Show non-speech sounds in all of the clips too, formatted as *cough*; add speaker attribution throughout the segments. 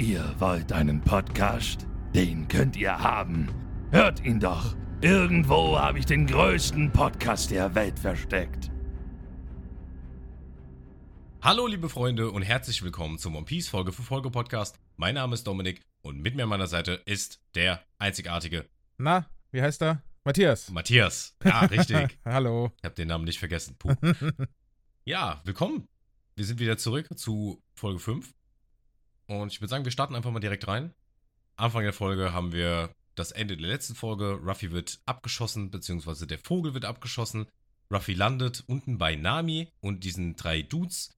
Speaker 1: Ihr wollt einen Podcast? Den könnt ihr haben. Hört ihn doch. Irgendwo habe ich den größten Podcast der Welt versteckt.
Speaker 2: Hallo liebe Freunde und herzlich willkommen zum One Piece Folge für Folge Podcast. Mein Name ist Dominik und mit mir an meiner Seite ist der einzigartige
Speaker 3: Na, wie heißt er? Matthias.
Speaker 2: Matthias. Ja, *laughs* richtig.
Speaker 3: Hallo.
Speaker 2: Ich habe den Namen nicht vergessen. Puh. *laughs* ja, willkommen. Wir sind wieder zurück zu Folge 5. Und ich würde sagen, wir starten einfach mal direkt rein. Anfang der Folge haben wir das Ende der letzten Folge. Ruffy wird abgeschossen, beziehungsweise der Vogel wird abgeschossen. Ruffy landet unten bei Nami und diesen drei Dudes.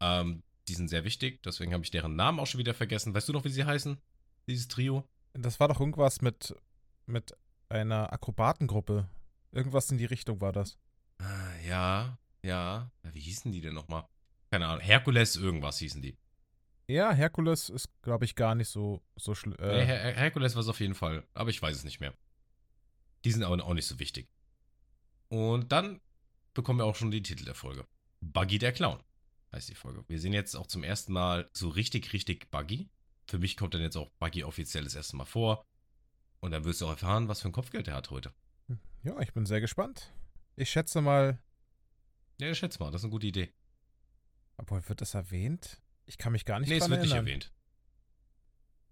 Speaker 2: Ähm, die sind sehr wichtig, deswegen habe ich deren Namen auch schon wieder vergessen. Weißt du noch, wie sie heißen? Dieses Trio?
Speaker 3: Das war doch irgendwas mit, mit einer Akrobatengruppe. Irgendwas in die Richtung war das.
Speaker 2: Ah, Ja, ja. Wie hießen die denn nochmal? Keine Ahnung. Herkules, irgendwas hießen die.
Speaker 3: Ja, Herkules ist, glaube ich, gar nicht so, so schlimm.
Speaker 2: Äh,
Speaker 3: Äh,
Speaker 2: Her Her Herkules war es auf jeden Fall, aber ich weiß es nicht mehr. Die sind aber auch nicht so wichtig. Und dann bekommen wir auch schon die Titel der Folge. Buggy der Clown heißt die Folge. Wir sehen jetzt auch zum ersten Mal so richtig, richtig Buggy. Für mich kommt dann jetzt auch Buggy offiziell das erste Mal vor. Und dann wirst du auch erfahren, was für ein Kopfgeld er hat heute.
Speaker 3: ja, ich bin sehr gespannt. Ich schätze mal,
Speaker 2: Ja, schätz mal, das ist eine gute Idee.
Speaker 3: obwohl, wird das erwähnt? Ich kann mich gar nicht
Speaker 2: nee, es
Speaker 3: dran
Speaker 2: wird nicht
Speaker 3: erinnern.
Speaker 2: erwähnt.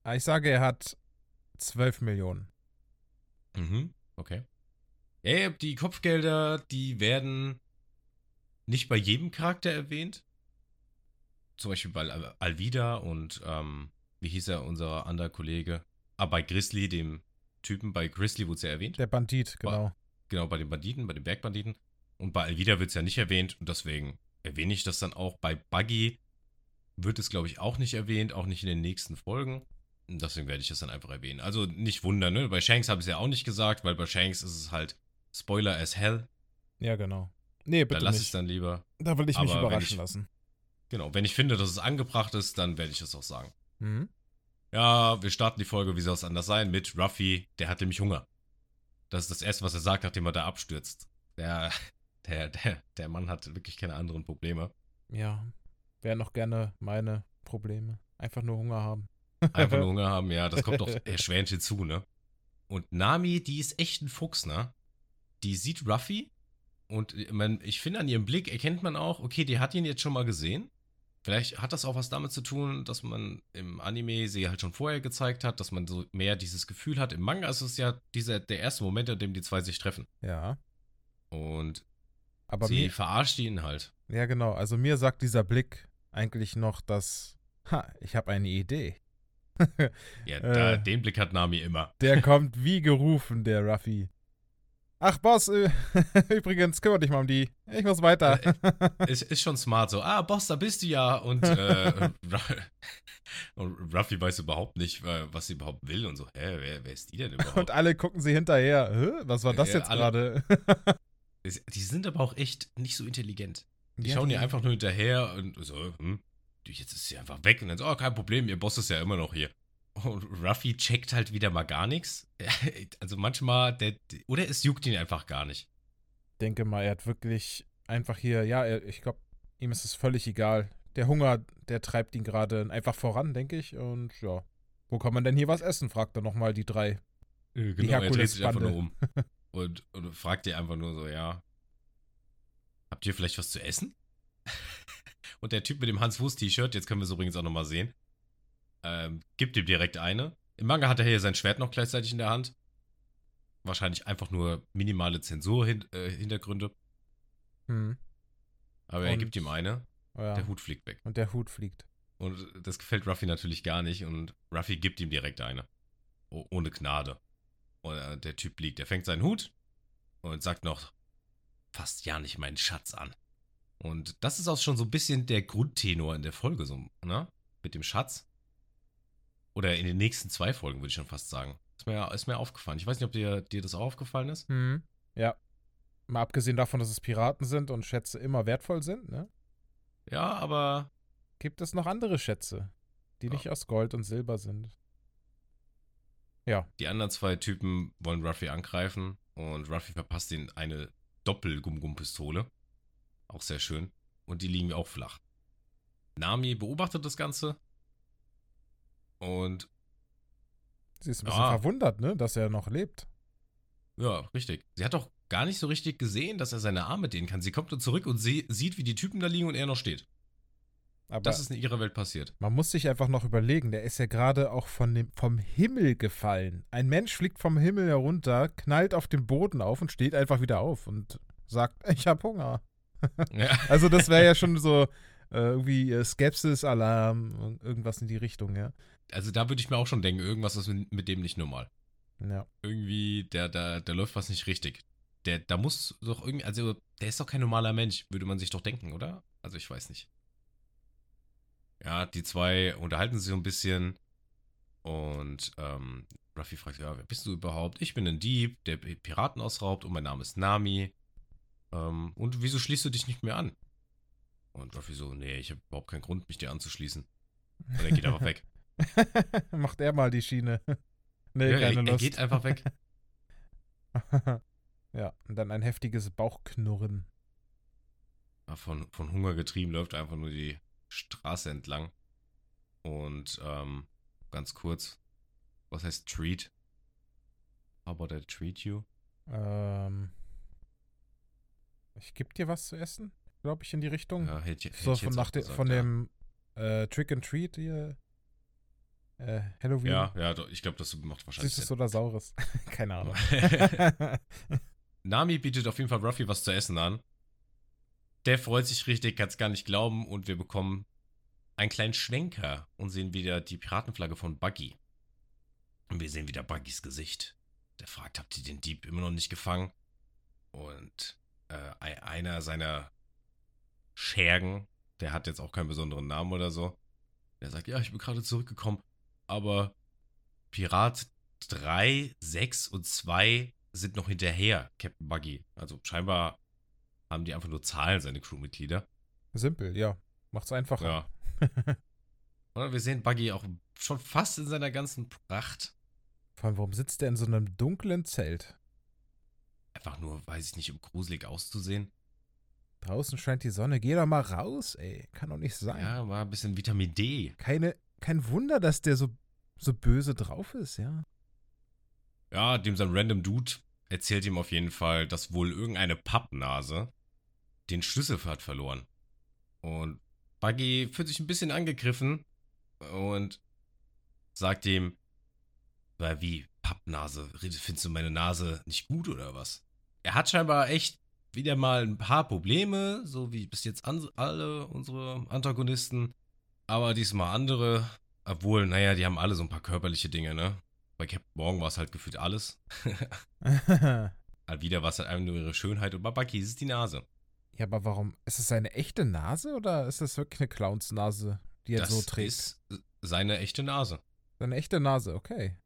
Speaker 3: Ah, Ich sage, er hat 12 Millionen.
Speaker 2: Mhm, okay. Ja, die Kopfgelder, die werden nicht bei jedem Charakter erwähnt. Zum Beispiel bei Al- Alvida und, ähm, wie hieß er, unser anderer Kollege? Ah, bei Grizzly, dem Typen, bei Grizzly wurde es ja erwähnt.
Speaker 3: Der Bandit, genau.
Speaker 2: Genau, bei den Banditen, bei den Bergbanditen. Und bei Alvida wird es ja nicht erwähnt und deswegen erwähne ich das dann auch. Bei Buggy wird es, glaube ich, auch nicht erwähnt, auch nicht in den nächsten Folgen. Deswegen werde ich das dann einfach erwähnen. Also nicht wundern, ne? Bei Shanks habe ich es ja auch nicht gesagt, weil bei Shanks ist es halt Spoiler as hell.
Speaker 3: Ja, genau. Nee,
Speaker 2: Da
Speaker 3: bitte
Speaker 2: lasse ich es dann lieber.
Speaker 3: Da will ich mich
Speaker 2: Aber
Speaker 3: überraschen
Speaker 2: ich-
Speaker 3: lassen.
Speaker 2: Genau, wenn ich finde, dass es angebracht ist, dann werde ich es auch sagen.
Speaker 3: Mhm.
Speaker 2: Ja, wir starten die Folge, wie soll es anders sein, mit Ruffy, der hat nämlich Hunger. Das ist das Erste, was er sagt, nachdem er da abstürzt. Der, *laughs* der, der, der Mann hat wirklich keine anderen Probleme.
Speaker 3: Ja, wären noch gerne meine Probleme. Einfach nur Hunger haben.
Speaker 2: Einfach nur *laughs* Hunger haben, ja, das kommt doch erschwerend *laughs* hinzu, ne? Und Nami, die ist echt ein Fuchs, ne? Die sieht Ruffy und äh, man, ich finde, an ihrem Blick erkennt man auch, okay, die hat ihn jetzt schon mal gesehen. Vielleicht hat das auch was damit zu tun, dass man im Anime sie halt schon vorher gezeigt hat, dass man so mehr dieses Gefühl hat. Im Manga ist es ja dieser, der erste Moment, in dem die zwei sich treffen.
Speaker 3: Ja.
Speaker 2: Und
Speaker 3: Aber
Speaker 2: sie
Speaker 3: mir,
Speaker 2: verarscht ihn halt.
Speaker 3: ja genau, also mir sagt dieser Blick eigentlich noch, dass, ha, ich habe eine Idee. *laughs*
Speaker 2: Ja, da,
Speaker 3: Äh.
Speaker 2: den Blick hat Nami immer. *laughs*
Speaker 3: Der kommt wie gerufen, der Ruffy. Ach, Boss, äh, *laughs* übrigens, kümmere dich mal um die. Ich muss weiter.
Speaker 2: Es ist schon smart so, ah, Boss, da bist du ja. Und, äh, und Ruffy weiß überhaupt nicht, äh, was sie überhaupt will und so, hä, wer, wer ist die denn überhaupt?
Speaker 3: Und alle gucken sie hinterher. Hä? Was war das
Speaker 2: Ja,
Speaker 3: jetzt
Speaker 2: alle-
Speaker 3: gerade?
Speaker 2: Die sind aber auch echt nicht so intelligent. Die
Speaker 3: Ja,
Speaker 2: schauen ihr einfach nur hinterher und so, hm, jetzt ist sie einfach weg. Und dann so, oh, kein Problem, ihr Boss ist ja immer noch hier. Und Ruffy checkt halt wieder mal gar nichts. *laughs* Also manchmal, der, oder es juckt ihn einfach gar nicht.
Speaker 3: denke mal, er hat wirklich einfach hier, ja, er, ich glaube, ihm ist es völlig egal. Der Hunger, der treibt ihn gerade einfach voran, denke ich. Und ja, wo kann man denn hier was essen? fragt er nochmal die drei.
Speaker 2: Äh, Genau, er dreht sich einfach nur um. *laughs* Und, und fragt ihr einfach nur so, ja, habt ihr vielleicht was zu essen? *laughs* und der Typ mit dem Hans-Wurst-T-Shirt, jetzt können wir es übrigens auch nochmal sehen, ähm, gibt ihm direkt eine. Im Manga hat er hier sein Schwert noch gleichzeitig in der Hand. Wahrscheinlich einfach nur minimale Zensur-Hintergründe.
Speaker 3: Hm.
Speaker 2: Aber er
Speaker 3: Und-
Speaker 2: gibt ihm eine.
Speaker 3: Ja.
Speaker 2: Der Hut fliegt weg.
Speaker 3: Und der Hut fliegt.
Speaker 2: Und das gefällt Ruffy natürlich gar nicht. Und Ruffy gibt ihm direkt eine. Oh, ohne Gnade. Und äh, der Typ liegt. Er fängt seinen Hut und sagt noch, fasst ja nicht meinen Schatz an. Und das ist auch schon so ein bisschen der Grundtenor in der Folge, so, ne? Mit dem Schatz. Oder in den nächsten zwei Folgen, würde ich schon fast sagen. Ist mir, ist mir aufgefallen. Ich weiß nicht, ob dir, dir das auch aufgefallen ist.
Speaker 3: Hm. Ja. Mal abgesehen davon, dass es Piraten sind und Schätze immer wertvoll sind, ne?
Speaker 2: Ja, aber
Speaker 3: Gibt es noch andere Schätze, die
Speaker 2: Ja.
Speaker 3: nicht aus Gold und Silber sind? Ja.
Speaker 2: die anderen zwei Typen wollen Ruffy angreifen und Ruffy verpasst ihnen eine Doppel-Gum-Gum-Pistole. Auch sehr schön. Und die liegen auch flach. Nami beobachtet das Ganze Und
Speaker 3: Sie ist ein bisschen
Speaker 2: Ah.
Speaker 3: verwundert, ne, dass er noch lebt.
Speaker 2: ja, richtig. Sie hat doch gar nicht so richtig gesehen, dass er seine Arme dehnen kann. Sie kommt dann zurück und sie sieht, wie die Typen da liegen und er noch steht.
Speaker 3: Aber
Speaker 2: Das ist in ihrer Welt passiert.
Speaker 3: man muss sich einfach noch überlegen, der ist ja gerade auch von dem, vom Himmel gefallen. Ein Mensch fliegt vom Himmel herunter, knallt auf den Boden auf und steht einfach wieder auf und sagt, *laughs* ich hab Hunger.
Speaker 2: Ja. *laughs*
Speaker 3: Also das wäre ja schon so äh, irgendwie äh, Skepsis-Alarm, irgendwas in die Richtung, ja.
Speaker 2: Also da würde ich mir auch schon denken, irgendwas ist mit, mit dem nicht normal.
Speaker 3: Ja.
Speaker 2: Irgendwie, der, der, der läuft was nicht richtig. Der, da muss doch irgendwie, also der ist doch kein normaler Mensch, würde man sich doch denken, oder? Also ich weiß nicht. Ja, die zwei unterhalten sich so ein bisschen und ähm, Ruffy fragt, ja, wer bist du überhaupt? Ich bin ein Dieb, der Piraten ausraubt und mein Name ist Nami. Ähm, und wieso schließt du dich nicht mehr an? Und Ruffy so, nee, ich habe überhaupt keinen Grund, mich dir anzuschließen. Und er geht einfach weg. *laughs*
Speaker 3: Macht er mal die Schiene. *laughs* nee,
Speaker 2: ja,
Speaker 3: keine
Speaker 2: er, er
Speaker 3: Lust.
Speaker 2: geht einfach weg. *laughs*
Speaker 3: ja, und dann ein heftiges Bauchknurren.
Speaker 2: Ja, von, von Hunger getrieben, läuft einfach nur die Straße entlang. Und ähm, ganz kurz, was heißt treat? How about I treat you?
Speaker 3: Ähm, ich geb dir was zu essen, glaube ich, in die Richtung.
Speaker 2: Ja, hätte, hätte
Speaker 3: so
Speaker 2: ich
Speaker 3: von, nach de,
Speaker 2: gesagt,
Speaker 3: von
Speaker 2: ja.
Speaker 3: dem äh, Trick and Treat hier. Äh, Halloween.
Speaker 2: Ja, ja, ich glaube, das macht wahrscheinlich
Speaker 3: Süßes
Speaker 2: Sinn.
Speaker 3: oder Saures? *laughs* Keine Ahnung. *laughs* *laughs*
Speaker 2: Nami bietet auf jeden Fall Ruffy was zu essen an. Der freut sich richtig, kann es gar nicht glauben und wir bekommen einen kleinen Schwenker und sehen wieder die Piratenflagge von Buggy. Und wir sehen wieder Buggys Gesicht. Der fragt, habt ihr den Dieb immer noch nicht gefangen? Und äh, ei- einer seiner Schergen, der hat jetzt auch keinen besonderen Namen oder so, der sagt, ja, ich bin gerade zurückgekommen, aber Pirat 3, 6 und 2 sind noch hinterher, Captain Buggy. Also scheinbar haben die einfach nur Zahlen, seine Crewmitglieder.
Speaker 3: Simpel, ja. Macht's einfacher.
Speaker 2: Ja. *laughs* Oder wir sehen Buggy auch schon fast in seiner ganzen Pracht.
Speaker 3: Vor allem, warum sitzt der in so einem dunklen Zelt?
Speaker 2: Einfach nur, weiß ich nicht, um gruselig auszusehen.
Speaker 3: Draußen scheint die Sonne. Geh doch mal raus, ey. Kann doch nicht sein.
Speaker 2: Ja, war ein bisschen Vitamin D.
Speaker 3: Keine, kein Wunder, dass der so, so böse drauf ist, ja.
Speaker 2: Ja, dem sein random Dude erzählt ihm auf jeden Fall, dass wohl irgendeine Pappnase den Schlüssel hat verloren. Und Buggy fühlt sich ein bisschen angegriffen und sagt ihm, weil wie, Pappnase, findest du meine Nase nicht gut oder was? Er hat scheinbar echt wieder mal ein paar Probleme, so wie bis jetzt alle unsere Antagonisten, aber diesmal andere, obwohl, naja, die haben alle so ein paar körperliche Dinge, ne? Bei Captain Morgan war es halt gefühlt alles. *laughs* Al wieder war es halt einfach nur ihre Schönheit und bei Bucky ist es die Nase.
Speaker 3: Ja, aber warum? Ist es seine echte Nase oder ist das wirklich eine Clownsnase, die er
Speaker 2: das
Speaker 3: so trägt?
Speaker 2: ist seine echte Nase.
Speaker 3: Seine echte Nase, okay.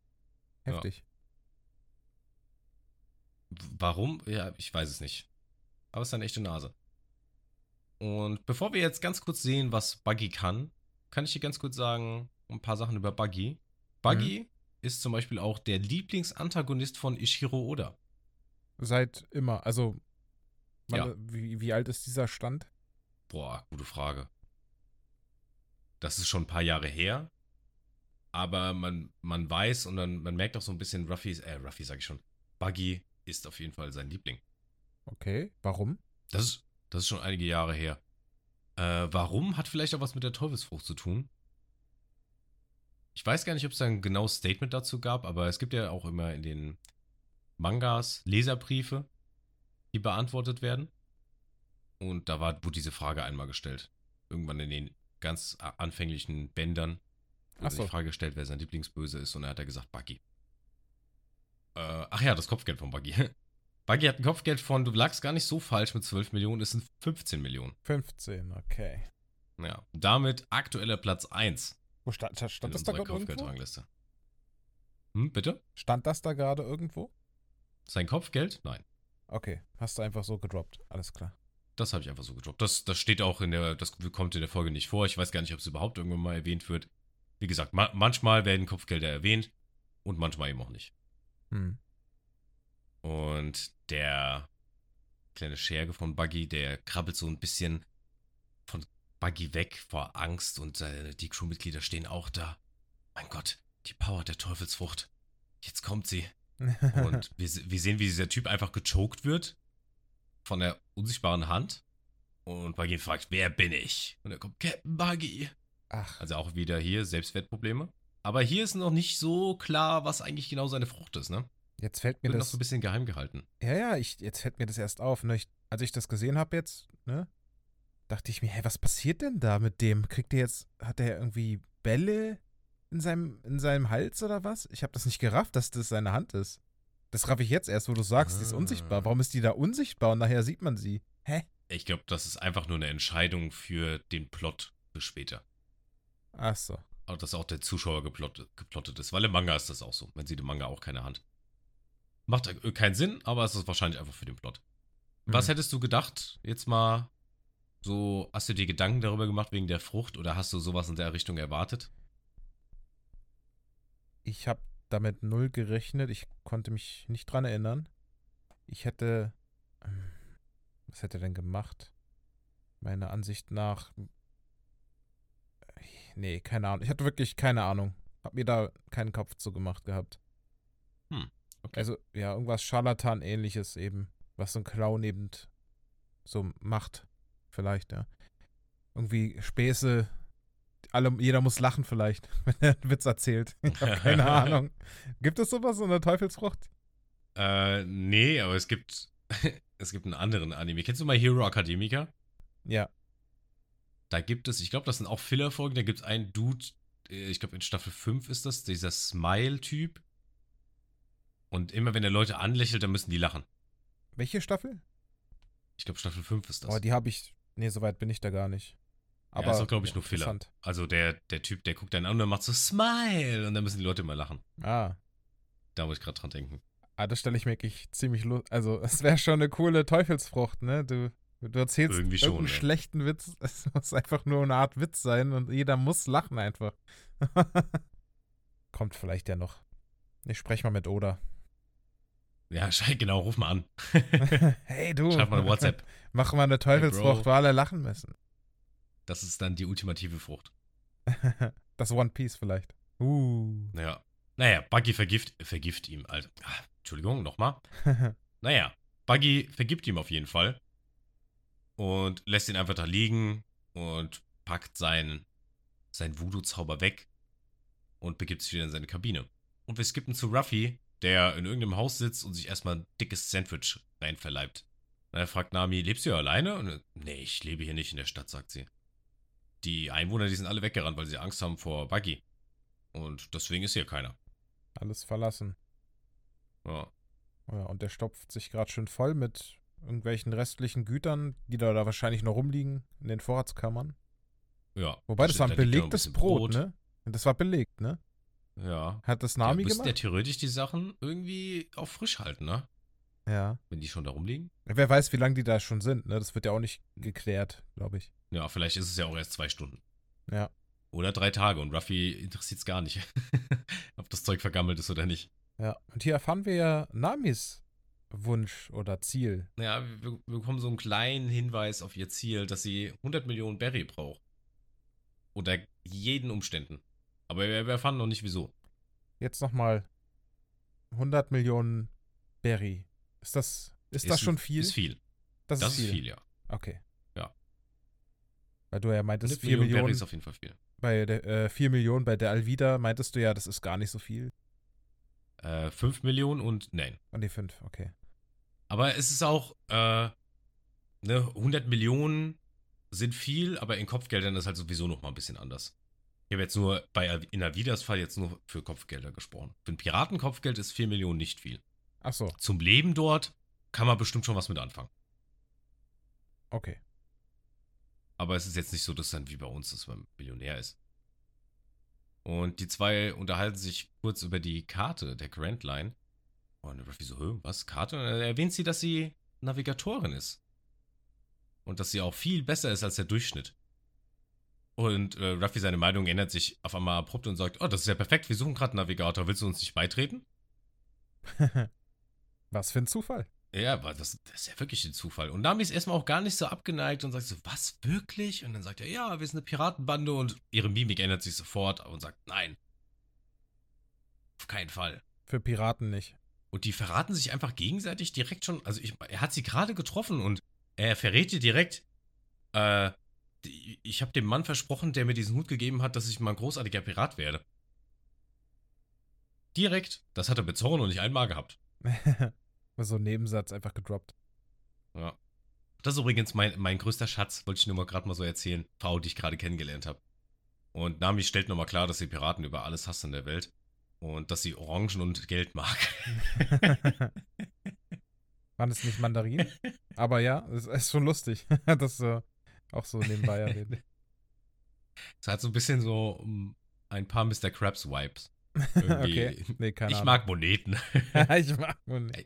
Speaker 2: Ja.
Speaker 3: Heftig.
Speaker 2: W- Warum? Ja, ich weiß es nicht. Aber es ist eine echte Nase. Und bevor wir jetzt ganz kurz sehen, was Buggy kann, kann ich dir ganz kurz sagen, ein paar Sachen über Buggy. Buggy ist zum Beispiel auch der Lieblingsantagonist von Ishiro Oda.
Speaker 3: Seit immer. Also,
Speaker 2: Ja.
Speaker 3: wie, wie alt ist dieser Stand?
Speaker 2: Boah, gute Frage. Das ist schon ein paar Jahre her. Aber man, man weiß und dann, man merkt auch so ein bisschen, Ruffy, äh, Ruffy sag ich schon, Buggy ist auf jeden Fall sein Liebling.
Speaker 3: Okay, warum?
Speaker 2: Das ist, das ist schon einige Jahre her. Äh, warum? Hat vielleicht auch was mit der Teufelsfrucht zu tun. Ich weiß gar nicht, ob es da ein genaues Statement dazu gab, aber es gibt ja auch immer in den Mangas Leserbriefe, die beantwortet werden. Und da war, wurde diese Frage einmal gestellt. Irgendwann in den ganz a- anfänglichen Bändern wurde
Speaker 3: so.
Speaker 2: die Frage gestellt, wer sein Lieblingsböse ist. Und er hat er gesagt, Buggy. Äh, ach ja, das Kopfgeld von Buggy. *laughs* Buggy hat ein Kopfgeld von, du lagst gar nicht so falsch mit 12 Millionen, es sind 15 Millionen.
Speaker 3: 15, okay.
Speaker 2: Ja, damit aktueller Platz 1
Speaker 3: Wo stand, stand das da gerade irgendwo?
Speaker 2: Hm, bitte?
Speaker 3: Stand das da gerade irgendwo?
Speaker 2: Sein Kopfgeld? Nein.
Speaker 3: Okay, hast du einfach so gedroppt. Alles klar.
Speaker 2: Das habe ich einfach so gedroppt. Das, das steht auch in der, das kommt in der Folge nicht vor. Ich weiß gar nicht, ob es überhaupt irgendwann mal erwähnt wird. Wie gesagt, ma manchmal werden Kopfgelder erwähnt und manchmal eben auch nicht.
Speaker 3: Hm.
Speaker 2: Und der kleine Scherge von Buggy, der krabbelt so ein bisschen von Buggy weg vor Angst und äh, die Crewmitglieder stehen auch da. mein Gott, die Power der Teufelsfrucht. Jetzt kommt sie. Und wir, wir sehen, wie dieser Typ einfach gechoked wird von der unsichtbaren Hand. Und Buggy fragt, wer bin ich? Und er kommt, Captain Buggy.
Speaker 3: Ach,
Speaker 2: Also auch wieder hier Selbstwertprobleme. Aber hier ist noch nicht so klar, was eigentlich genau seine Frucht ist, ne?
Speaker 3: jetzt fällt mir
Speaker 2: Wird noch
Speaker 3: das.
Speaker 2: so ein bisschen geheim gehalten.
Speaker 3: Ja, ja, ich, jetzt fällt mir das erst auf. Ne? Ich, als ich das gesehen habe jetzt, ne, dachte ich mir, hey, was passiert denn da mit dem? Kriegt der jetzt, hat der irgendwie Bälle in seinem, in seinem Hals oder was? Ich habe das nicht gerafft, dass das seine Hand ist. Das raff ich jetzt erst, wo du sagst, die ist
Speaker 2: Ah.
Speaker 3: unsichtbar. Warum ist die da unsichtbar und nachher sieht man sie? Hä?
Speaker 2: Ich glaube, das ist einfach nur eine Entscheidung für den Plot für später.
Speaker 3: Ach so.
Speaker 2: Aber dass auch der Zuschauer geplottet, geplottet ist. Weil im Manga ist das auch so. Man sieht im Manga auch keine Hand. Macht äh, keinen Sinn, aber es ist wahrscheinlich einfach für den Plot. Was
Speaker 3: Hm.
Speaker 2: hättest du gedacht, jetzt mal so, hast du dir Gedanken darüber gemacht wegen der Frucht oder hast du sowas in der Richtung erwartet?
Speaker 3: Ich habe damit null gerechnet. Ich konnte mich nicht dran erinnern. Ich hätte. ähm, Was hätte er denn gemacht? Meiner Ansicht nach. Nee, keine Ahnung. Ich hatte wirklich keine Ahnung. Hab mir da keinen Kopf zu gemacht gehabt.
Speaker 2: Hm, okay.
Speaker 3: Also, ja, irgendwas Scharlatan-ähnliches eben. Was so ein Clown eben so macht. Vielleicht, ja. Irgendwie Späße. Alle, jeder muss lachen vielleicht, *laughs* wenn er einen Witz erzählt. Ich habe keine *laughs* Ahnung. Gibt es sowas in der Teufelsfrucht?
Speaker 2: Äh, nee, aber es gibt, *laughs* es gibt einen anderen Anime. Kennst du mal Hero Academica?
Speaker 3: Ja.
Speaker 2: Da gibt es, ich glaube, das sind auch Filler-Folgen, da gibt es einen Dude, äh, ich glaube in Staffel 5 ist das, dieser Smile-Typ. Und immer wenn er Leute anlächelt, dann müssen die lachen.
Speaker 3: Welche Staffel?
Speaker 2: Ich glaube, Staffel 5 ist das.
Speaker 3: Oh, die habe ich. Nee, soweit bin ich da gar nicht.
Speaker 2: Ja,
Speaker 3: Aber
Speaker 2: ist glaube ich, nur Filler. Also der, der Typ, der guckt dann an und dann macht so Smile und dann müssen die Leute immer lachen.
Speaker 3: Ah.
Speaker 2: Da muss ich gerade dran denken.
Speaker 3: Ah, das stelle ich mir wirklich ziemlich lustig. Also, *laughs* es wäre schon eine coole Teufelsfrucht, ne? Du, du erzählst
Speaker 2: Irgendwie schon,
Speaker 3: irgendeinen
Speaker 2: ja.
Speaker 3: schlechten Witz. *laughs* Es muss einfach nur eine Art Witz sein und jeder muss lachen einfach. *laughs* Kommt vielleicht ja noch. Ich spreche mal mit Oda.
Speaker 2: Ja, schei- genau, ruf mal an.
Speaker 3: hey, du.
Speaker 2: Schreib mal eine WhatsApp.
Speaker 3: Mach mal eine Teufelsfrucht,
Speaker 2: Bro.
Speaker 3: wo alle lachen müssen.
Speaker 2: Das ist dann die ultimative Frucht. *laughs*
Speaker 3: das One Piece vielleicht. Uh.
Speaker 2: Naja. Naja, Buggy vergift, vergift ihm, Alter. Ah, Entschuldigung, nochmal. *laughs* Naja, Buggy vergibt ihm auf jeden Fall. Und lässt ihn einfach da liegen und packt seinen, seinen Voodoo-Zauber weg und begibt sich wieder in seine Kabine. Und wir skippen zu Ruffy, der in irgendeinem Haus sitzt und sich erstmal ein dickes Sandwich reinverleibt. Und er fragt Nami, lebst du hier alleine? Und nee, ich lebe hier nicht in der Stadt, sagt sie. Die Einwohner, die sind alle weggerannt, weil sie Angst haben vor Buggy. Und deswegen ist hier keiner.
Speaker 3: Alles verlassen.
Speaker 2: Ja.
Speaker 3: Ja, und der stopft sich gerade schön voll mit irgendwelchen restlichen Gütern, die da, da wahrscheinlich noch rumliegen in den Vorratskammern.
Speaker 2: Ja.
Speaker 3: Wobei, das war ein belegtes
Speaker 2: bisschen
Speaker 3: Brot, ne? Und das war belegt, ne?
Speaker 2: Ja.
Speaker 3: Hat das Nami
Speaker 2: ja
Speaker 3: gemacht?
Speaker 2: theoretisch die Sachen irgendwie auch frisch halten, ne?
Speaker 3: Ja.
Speaker 2: Wenn die schon da rumliegen.
Speaker 3: Wer weiß, wie lange die da schon sind, ne? Das wird ja auch nicht geklärt, glaube ich.
Speaker 2: Ja, vielleicht ist es ja auch erst zwei Stunden.
Speaker 3: Ja.
Speaker 2: Oder drei Tage und Ruffy interessiert es gar nicht, *laughs* ob das Zeug vergammelt ist oder nicht.
Speaker 3: Ja. Und hier erfahren wir ja Namis Wunsch oder Ziel.
Speaker 2: Ja, wir, bekommen so einen kleinen Hinweis auf ihr Ziel, dass sie 100 Millionen Berry braucht. Unter jeden Umständen. Aber wir, wir erfahren noch nicht wieso.
Speaker 3: Jetzt nochmal 100 Millionen Berry. Ist das, ist, das schon viel?
Speaker 2: Ist viel.
Speaker 3: Das,
Speaker 2: Das ist viel, ja.
Speaker 3: Okay. Weil du ja meintest,
Speaker 2: 100
Speaker 3: 4
Speaker 2: Millionen
Speaker 3: Millionen,
Speaker 2: ist auf jeden Fall viel.
Speaker 3: bei der, äh, 4 Millionen bei der Alvida meintest du ja, das ist gar nicht so viel.
Speaker 2: Äh, 5 Millionen und nein.
Speaker 3: Und die 5, okay.
Speaker 2: Aber es ist auch, äh, ne, 100 Millionen sind viel, aber in Kopfgeldern ist halt sowieso noch mal ein bisschen anders. Ich habe jetzt nur bei in Avidas Fall jetzt nur für Kopfgelder gesprochen. Für ein Piratenkopfgeld ist 4 Millionen nicht viel.
Speaker 3: Ach so,
Speaker 2: Zum Leben dort kann man bestimmt schon was mit anfangen.
Speaker 3: okay.
Speaker 2: Aber es ist jetzt nicht so, dass dann wie bei uns, dass man Millionär ist. Und die zwei unterhalten sich kurz über die Karte der Grand Line. Und Ruffy so, was, Karte? Und dann erwähnt sie, dass sie Navigatorin ist. Und dass sie auch viel besser ist als der Durchschnitt. Und äh, Ruffy, seine Meinung ändert sich auf einmal abrupt und sagt, oh, das ist ja perfekt, wir suchen gerade einen Navigator, willst du uns nicht beitreten? *laughs*
Speaker 3: Was für ein Zufall.
Speaker 2: Ja, aber das, das ist ja wirklich ein Zufall. Und Nami ist erstmal auch gar nicht so abgeneigt und sagt so, was, wirklich? Und dann sagt er, ja, wir sind eine Piratenbande und ihre Mimik ändert sich sofort und sagt, nein, Auf keinen Fall.
Speaker 3: Für Piraten nicht.
Speaker 2: Und die verraten sich einfach gegenseitig direkt schon. Also ich, er hat sie gerade getroffen und er verrät ihr direkt, äh, ich habe dem Mann versprochen, der mir diesen Hut gegeben hat, dass ich mal ein großartiger Pirat werde. Direkt, das hat er mit Zorro noch nicht einmal gehabt. *laughs*
Speaker 3: so ein Nebensatz einfach gedroppt.
Speaker 2: Ja. Das ist übrigens mein, mein größter Schatz, wollte ich nur mal gerade mal so erzählen. Frau, die ich gerade kennengelernt habe. Und Nami stellt nochmal klar, dass sie Piraten über alles hasst in der Welt. Und dass sie Orangen und Geld mag. *laughs*
Speaker 3: Waren es nicht Mandarinen? Aber ja, es ist schon lustig. *laughs* das äh, auch so nebenbei erwähnt.
Speaker 2: Es hat so ein bisschen so um, ein paar Mr. Krabs-Vibes. Irgendwie.
Speaker 3: okay. Nee, keine
Speaker 2: ich
Speaker 3: Ahnung.
Speaker 2: mag Moneten. *laughs*
Speaker 3: ich mag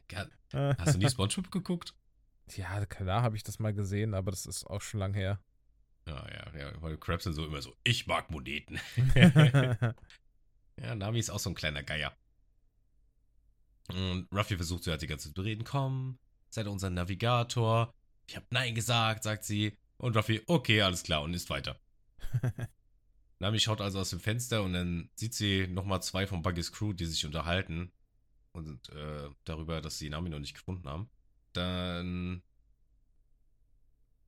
Speaker 2: ka- Hast du nie Spongebob geguckt?
Speaker 3: Ja, klar habe ich das mal gesehen, aber das ist auch schon lang her.
Speaker 2: Ja, ja, ja. Weil Krabs sind so immer so, ich mag Moneten. *laughs* *laughs* ja, Nami ist auch so ein kleiner Geier. Und Ruffy versucht sie halt die ganze Zeit zu reden. Komm, seid unser Navigator. Ich hab Nein gesagt, sagt sie. Und Ruffy, okay, alles klar, und ist weiter. Nami schaut also aus dem Fenster und dann sieht sie nochmal zwei von Buggys Crew, die sich unterhalten. Und äh, darüber, dass sie Nami noch nicht gefunden haben. Dann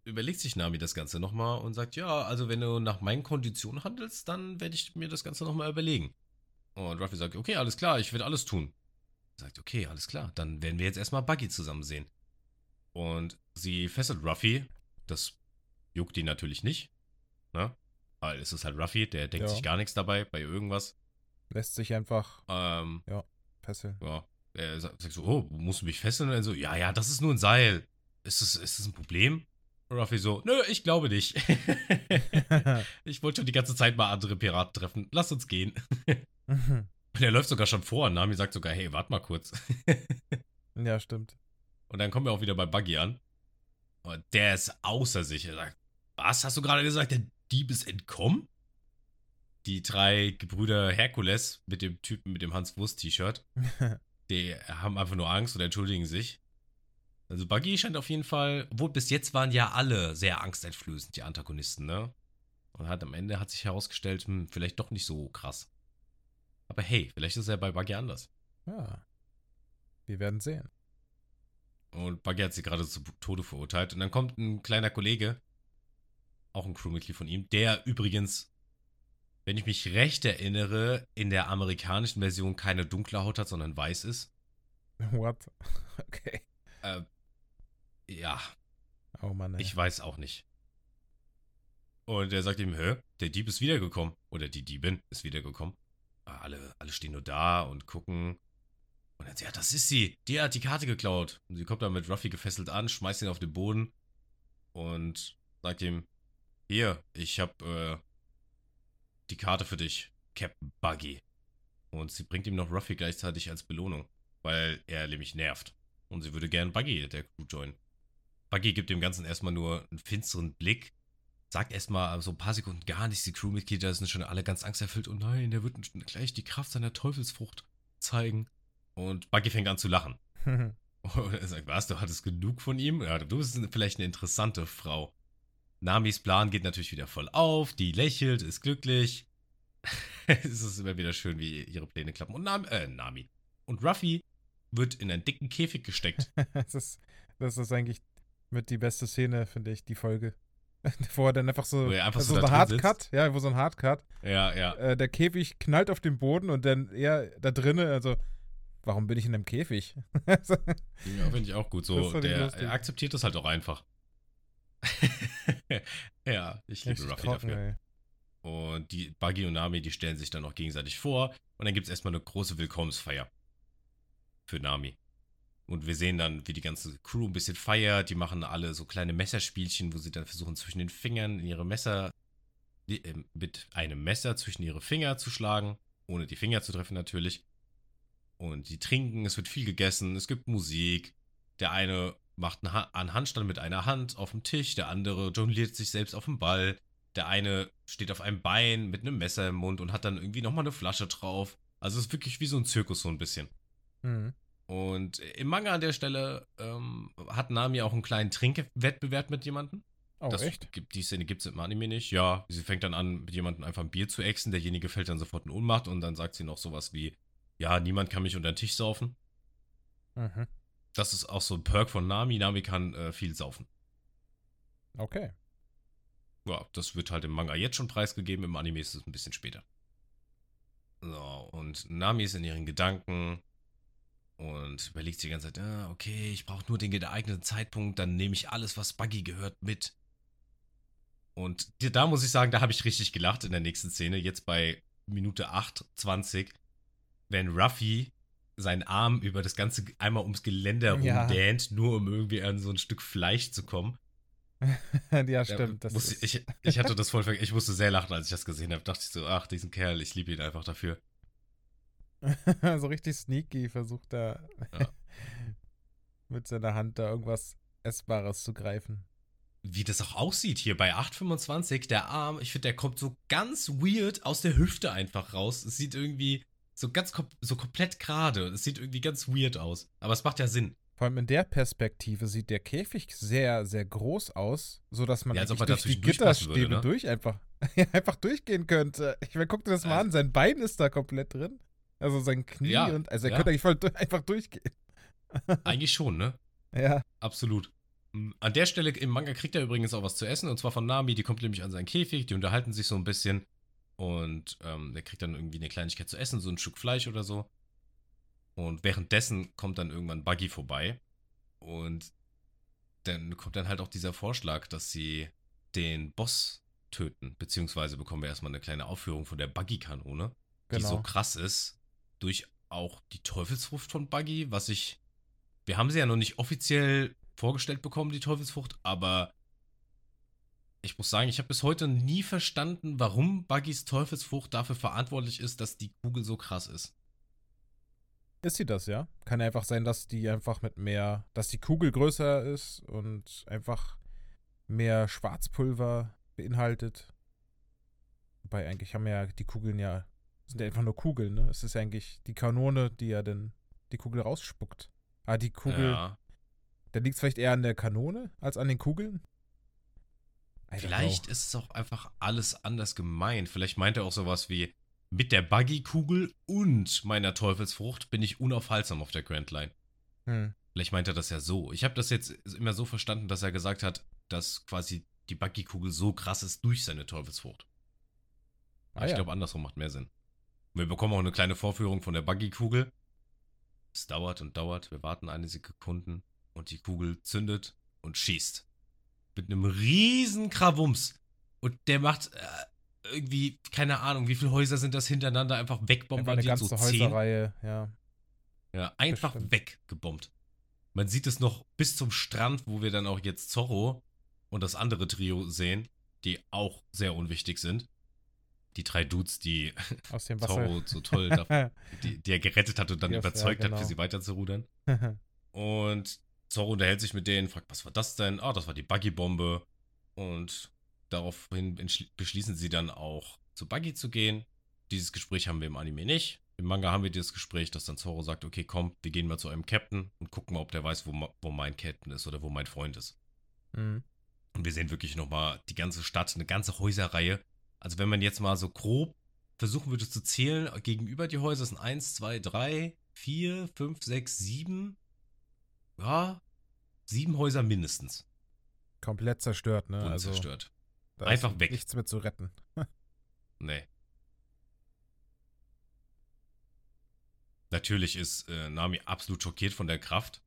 Speaker 2: überlegt sich Nami das Ganze nochmal und sagt, ja, also wenn du nach meinen Konditionen handelst, dann werde ich mir das Ganze nochmal überlegen. Und Ruffy sagt, okay, alles klar, ich werde alles tun. Sagt, okay, alles klar, dann werden wir jetzt erstmal Buggy zusammen sehen. Und sie fesselt Ruffy, das juckt ihn natürlich nicht, ne? Weil es ist halt Ruffy, der denkt
Speaker 3: Ja.
Speaker 2: sich gar nichts dabei bei irgendwas.
Speaker 3: Lässt sich einfach
Speaker 2: Ähm,
Speaker 3: fesseln.
Speaker 2: ja, er sagt, so, oh, musst du mich fesseln? Und er so, ja, ja, das ist nur ein Seil. Ist das, ist das ein Problem? Und Ruffy so, nö, ich glaube nicht. *laughs* ich wollte schon die ganze Zeit mal andere Piraten treffen. Lass uns gehen. *laughs* Und er läuft sogar schon vor. Und Nami sagt sogar, hey, warte mal kurz. *laughs*
Speaker 3: ja, stimmt.
Speaker 2: Und dann kommen wir auch wieder bei Buggy an. Und der ist außer sich. Er sagt, was hast du gerade gesagt? Der Dieb ist entkommen? Die drei Gebrüder Herkules mit dem Typen mit dem Hans-Wurst-T-Shirt, *laughs* die haben einfach nur Angst und entschuldigen sich. Also Buggy scheint auf jeden Fall, obwohl bis jetzt waren ja alle sehr angsteinflößend, die Antagonisten, ne? Und hat am Ende hat sich herausgestellt, hm, vielleicht doch nicht so krass. Aber hey, vielleicht ist er bei Buggy anders.
Speaker 3: ja. Wir werden sehen.
Speaker 2: Und Buggy hat sie gerade zu Tode verurteilt. Und dann kommt ein kleiner Kollege, auch ein Crewmitglied von ihm, der übrigens, wenn ich mich recht erinnere, in der amerikanischen Version keine dunkle Haut hat, sondern weiß ist. *laughs*
Speaker 3: What? *laughs* Okay.
Speaker 2: Äh, ja,
Speaker 3: Oh Mann, ey.
Speaker 2: ich weiß auch nicht. Und er sagt ihm, hä, der Dieb ist wiedergekommen. Oder die Diebin ist wiedergekommen. Alle, alle stehen nur da und gucken. Und er sagt, ja, das ist sie. Die hat die Karte geklaut. Und sie kommt dann mit Ruffy gefesselt an, schmeißt ihn auf den Boden und sagt ihm, hier, ich hab äh, die Karte für dich, Captain Buggy. Und sie bringt ihm noch Ruffy gleichzeitig als Belohnung, weil er nämlich nervt. Und sie würde gern Buggy der Crew joinen. Buggy gibt dem Ganzen erstmal nur einen finsteren Blick, sagt erstmal so ein paar Sekunden gar nichts. Die Crewmitglieder sind schon alle ganz angsterfüllt. Oh nein, der wird gleich die Kraft seiner Teufelsfrucht zeigen. Und Buggy fängt an zu lachen. *laughs* Und er sagt, was, du hattest genug von ihm? Ja, du bist vielleicht eine interessante Frau. Namis Plan geht natürlich wieder voll auf, die lächelt, ist glücklich. *laughs* es ist immer wieder schön, wie ihre Pläne klappen. Und Nami, äh, Nami. Und Ruffy wird in einen dicken Käfig gesteckt. *laughs*
Speaker 3: das, ist, das ist eigentlich mit die beste Szene, finde ich, die Folge. *laughs* Wo er dann einfach so,
Speaker 2: Wo einfach
Speaker 3: so,
Speaker 2: so
Speaker 3: ein Hardcut, ja, wo so ein Hardcut,
Speaker 2: ja, ja.
Speaker 3: äh, der Käfig knallt auf den Boden und dann er da drinnen, also, warum bin ich in einem Käfig?
Speaker 2: Ja, finde ich auch gut. So, der er akzeptiert das halt auch einfach. *laughs* ja, ich liebe Ruffy
Speaker 3: trocken,
Speaker 2: dafür.
Speaker 3: ey.
Speaker 2: Und die Buggy und Nami, die stellen sich dann auch gegenseitig vor. Und dann gibt es erstmal eine große Willkommensfeier für Nami. Und wir sehen dann, wie die ganze Crew ein bisschen feiert. Die machen alle so kleine Messerspielchen, wo sie dann versuchen, zwischen den Fingern in ihre Messer, äh, mit einem Messer zwischen ihre Finger zu schlagen. Ohne die Finger zu treffen natürlich. Und die trinken, es wird viel gegessen, es gibt Musik. Der eine macht einen, ha einen Handstand mit einer Hand auf dem Tisch, der andere jongliert sich selbst auf dem Ball. Der eine steht auf einem Bein mit einem Messer im Mund und hat dann irgendwie nochmal eine Flasche drauf. Also es ist wirklich wie so ein Zirkus so ein bisschen.
Speaker 3: Mhm.
Speaker 2: Und im Manga an der Stelle ähm, hat Nami auch einen kleinen Trinkwettbewerb mit jemandem.
Speaker 3: Oh,
Speaker 2: das
Speaker 3: echt?
Speaker 2: Gibt, die Szene gibt es im Anime nicht. Ja, sie fängt dann an, mit jemandem einfach ein Bier zu exen. Derjenige fällt dann sofort in Ohnmacht und dann sagt sie noch sowas wie, ja, niemand kann mich unter den Tisch saufen.
Speaker 3: Mhm.
Speaker 2: Das ist auch so ein Perk von Nami. Nami kann äh, viel saufen.
Speaker 3: Okay.
Speaker 2: Ja, das wird halt im Manga jetzt schon preisgegeben, im Anime ist es ein bisschen später. So, und Nami ist in ihren Gedanken und überlegt sich die ganze Zeit, ah, okay, ich brauche nur den geeigneten Zeitpunkt, dann nehme ich alles, was Buggy gehört, mit. Und da muss ich sagen, da habe ich richtig gelacht in der nächsten Szene, jetzt bei Minute 8, 20, wenn Ruffy seinen Arm über das Ganze einmal ums Geländer
Speaker 3: Ja.
Speaker 2: rumdähnt, nur um irgendwie an so ein Stück Fleisch zu kommen. *laughs*
Speaker 3: ja, stimmt.
Speaker 2: Ja,
Speaker 3: Das
Speaker 2: muss, ich, ich hatte *laughs* das voll vergessen. Ich musste sehr lachen, als ich das gesehen habe. Dachte ich so, ach, diesen Kerl, ich liebe ihn einfach dafür. *laughs*
Speaker 3: so richtig sneaky versucht er
Speaker 2: Ja.
Speaker 3: mit seiner Hand da irgendwas Essbares zu greifen.
Speaker 2: Wie das auch aussieht hier bei 8,25, der Arm, ich finde, der kommt so ganz weird aus der Hüfte einfach raus. Es sieht irgendwie so ganz kom so komplett gerade. Es sieht irgendwie ganz weird aus. Aber es macht ja Sinn.
Speaker 3: Vor allem in der Perspektive sieht der Käfig sehr, sehr groß aus, sodass man
Speaker 2: Ja, als ob
Speaker 3: eigentlich
Speaker 2: er
Speaker 3: durch die Gitterstäbe
Speaker 2: würde, ne?
Speaker 3: durch einfach, *laughs* einfach durchgehen könnte. Ich meine, guck dir das mal
Speaker 2: Also-
Speaker 3: an, sein Bein ist da komplett drin. Also sein Knie
Speaker 2: Ja,
Speaker 3: und, also er
Speaker 2: ja.
Speaker 3: könnte eigentlich voll einfach durchgehen. *laughs*
Speaker 2: Eigentlich schon, ne?
Speaker 3: Ja.
Speaker 2: Absolut. Mm, An der Stelle im Manga kriegt er übrigens auch was zu essen, und zwar von Nami. Die kommt nämlich an seinen Käfig, die unterhalten sich so ein bisschen. Und ähm, der kriegt dann irgendwie eine Kleinigkeit zu essen, so ein Stück Fleisch oder so. Und währenddessen kommt dann irgendwann Buggy vorbei. Und dann kommt dann halt auch dieser Vorschlag, dass sie den Boss töten. Beziehungsweise bekommen wir erstmal eine kleine Aufführung von der Buggy-Kanone, die
Speaker 3: Genau.
Speaker 2: so krass ist, durch auch die Teufelsfrucht von Buggy, was ich. Wir haben sie ja noch nicht offiziell vorgestellt bekommen, die Teufelsfrucht, aber ich muss sagen, ich habe bis heute nie verstanden, warum Buggys Teufelsfrucht dafür verantwortlich ist, dass die Kugel so krass ist.
Speaker 3: Ist sie das, ja? Kann einfach sein, dass die einfach mit mehr, dass die Kugel größer ist und einfach mehr Schwarzpulver beinhaltet. Wobei eigentlich haben ja die Kugeln ja, sind ja einfach nur Kugeln, ne? Es ist ja eigentlich die Kanone, die ja dann die Kugel rausspuckt. Ah, die Kugel,
Speaker 2: Ja,
Speaker 3: da liegt es vielleicht eher an der Kanone als an den Kugeln?
Speaker 2: Vielleicht
Speaker 3: know.
Speaker 2: ist es auch einfach alles anders gemeint. Vielleicht meint er auch sowas wie, mit der Buggy-Kugel und meiner Teufelsfrucht bin ich unaufhaltsam auf der Grand Line.
Speaker 3: Hm.
Speaker 2: Vielleicht meint er das ja so. Ich habe das jetzt immer so verstanden, dass er gesagt hat, dass quasi die Buggy-Kugel so krass ist durch seine Teufelsfrucht. Aber
Speaker 3: Ah,
Speaker 2: ich
Speaker 3: ja.
Speaker 2: glaube, andersrum macht mehr Sinn. Wir bekommen auch eine kleine Vorführung von der Buggy-Kugel. Es dauert und dauert. Wir warten eine Sekunde und die Kugel zündet und schießt. Mit einem riesen Krawums. Und der macht äh, irgendwie, keine Ahnung, wie viele Häuser sind das hintereinander einfach
Speaker 3: Einfach eine
Speaker 2: wegbombardiert?
Speaker 3: ganze
Speaker 2: so.
Speaker 3: Häuserreihe, ja.
Speaker 2: Ja, einfach weggebombt. Man sieht es noch bis zum Strand, wo wir dann auch jetzt Zorro und das andere Trio sehen, die auch sehr unwichtig sind. Die drei Dudes, die
Speaker 3: Aus dem Wasser.
Speaker 2: Zorro so toll, *laughs* die, die er gerettet hat und dann
Speaker 3: Ja,
Speaker 2: überzeugt
Speaker 3: ja,
Speaker 2: hat, für
Speaker 3: genau.
Speaker 2: sie weiterzurudern. *laughs* Und Zorro unterhält sich mit denen, fragt, was war das denn? Ah, das war die Buggy-Bombe. Und daraufhin beschließen sie dann auch, zu Buggy zu gehen. Dieses Gespräch haben wir im Anime nicht. Im Manga haben wir dieses Gespräch, dass dann Zorro sagt, okay, komm, wir gehen mal zu einem Captain und gucken mal, ob der weiß, wo, wo mein Captain ist oder wo mein Freund ist.
Speaker 3: Mhm.
Speaker 2: Und wir sehen wirklich nochmal die ganze Stadt, eine ganze Häuserreihe. Also wenn man jetzt mal so grob versuchen würde zu zählen, gegenüber die Häuser sind 1, 2, 3, 4, 5, 6, 7. Ja, sieben Häuser mindestens
Speaker 3: Komplett zerstört, ne?
Speaker 2: wurden
Speaker 3: also,
Speaker 2: zerstört. Einfach weg.
Speaker 3: Nichts mehr zu retten. *laughs*
Speaker 2: Nee. Natürlich ist äh, Nami absolut schockiert von der Kraft.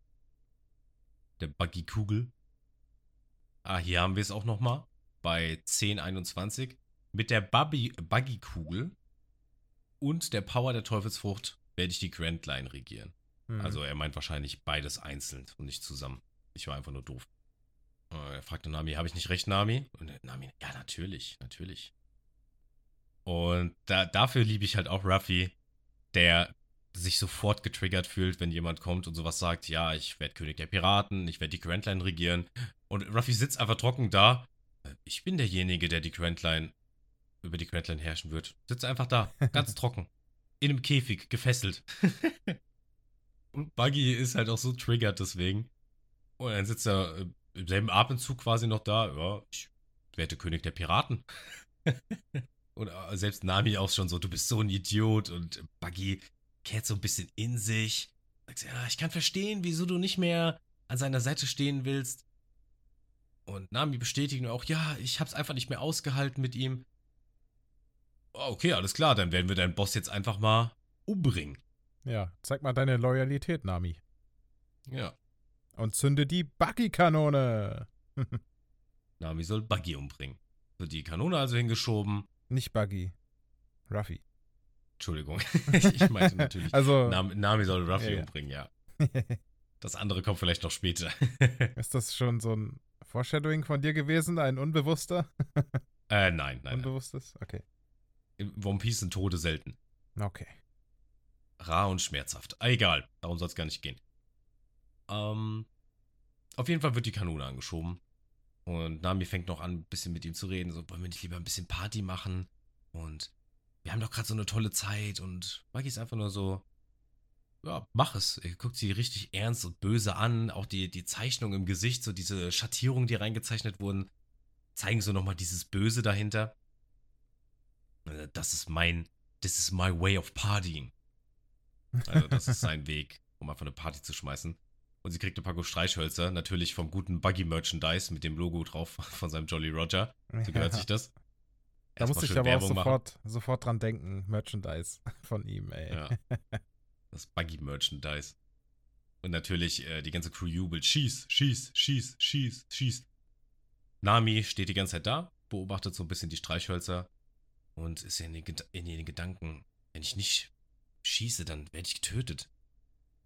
Speaker 2: Der Buggy-Kugel. Ah, hier haben wir es auch nochmal. Bei 1021. Mit der Buggy-Kugel und der Power der Teufelsfrucht werde ich die Grand Line regieren.
Speaker 3: Mhm.
Speaker 2: Also er meint wahrscheinlich beides einzeln und nicht zusammen. Ich war einfach nur doof. Äh, Er fragte Nami, habe ich nicht recht, Nami? Und Nami, ja, natürlich, natürlich. Und da, dafür liebe ich halt auch Ruffy, der sich sofort getriggert fühlt, wenn jemand kommt und sowas sagt, ja, ich werde König der Piraten, ich werde die Grand Line regieren. Und Ruffy sitzt einfach trocken da. Äh, Ich bin derjenige, der die Grand Line über die Grand Line herrschen wird. Sitzt einfach da, ganz *laughs* trocken. In einem Käfig, gefesselt. *laughs* und Buggy ist halt auch so triggert deswegen. Und dann sitzt er äh, im selben Atemzug quasi noch da. Ja, ich werde König der Piraten. *laughs* und äh, selbst Nami auch schon so, du bist so ein Idiot. Und Buggy kehrt so ein bisschen in sich. Sagt, ja, ich kann verstehen, wieso du nicht mehr an seiner Seite stehen willst. Und Nami bestätigt auch, ja, ich hab's einfach nicht mehr ausgehalten mit ihm. Oh, Okay, alles klar, dann werden wir deinen Boss jetzt einfach mal umbringen.
Speaker 3: Ja, zeig mal deine Loyalität, Nami.
Speaker 2: Ja,
Speaker 3: Und zünde die Buggy-Kanone. *laughs*
Speaker 2: Nami soll Buggy umbringen. Wird die Kanone also hingeschoben.
Speaker 3: Nicht Buggy. Ruffy.
Speaker 2: Entschuldigung, *laughs* ich meinte natürlich,
Speaker 3: Also,
Speaker 2: Nami, Nami soll Ruffy
Speaker 3: Ja,
Speaker 2: umbringen, ja. *laughs* Das andere kommt vielleicht noch später.
Speaker 3: ist das schon so ein Foreshadowing von dir gewesen? Ein unbewusster?
Speaker 2: äh, nein, nein.
Speaker 3: Unbewusstes? Okay.
Speaker 2: In One Piece sind Tode selten.
Speaker 3: Okay.
Speaker 2: Rar und schmerzhaft. Ah, egal, darum soll es gar nicht gehen. Ähm, auf jeden Fall wird die Kanone angeschoben. Und Nami fängt noch an, ein bisschen mit ihm zu reden. So, wollen wir nicht lieber ein bisschen Party machen? Und wir haben doch gerade so eine tolle Zeit. Und Maggie ist einfach nur so, ja, mach es. Er guckt sie richtig ernst und böse an. Auch die, die Zeichnung im Gesicht, so diese Schattierungen, die reingezeichnet wurden, zeigen so nochmal dieses Böse dahinter. Äh, Das ist mein, this is my way of partying. Also, das ist sein Weg, um einfach eine Party zu schmeißen. Und sie kriegt ein paar Streichhölzer, natürlich vom guten Buggy-Merchandise mit dem Logo drauf *laughs* von seinem Jolly Roger. So gehört sich das.
Speaker 3: Da
Speaker 2: Erstmal
Speaker 3: musste ich aber auch
Speaker 2: Werbung machen.
Speaker 3: sofort, sofort dran denken. Merchandise *laughs* von ihm, ey.
Speaker 2: Ja. Das Buggy-Merchandise. Und natürlich äh, die ganze Crew jubelt. Schieß, schieß, schieß, schieß, schieß. Nami steht die ganze Zeit da, beobachtet so ein bisschen die Streichhölzer und ist in den, in den Gedanken, wenn ich nicht schieße, dann werde ich getötet.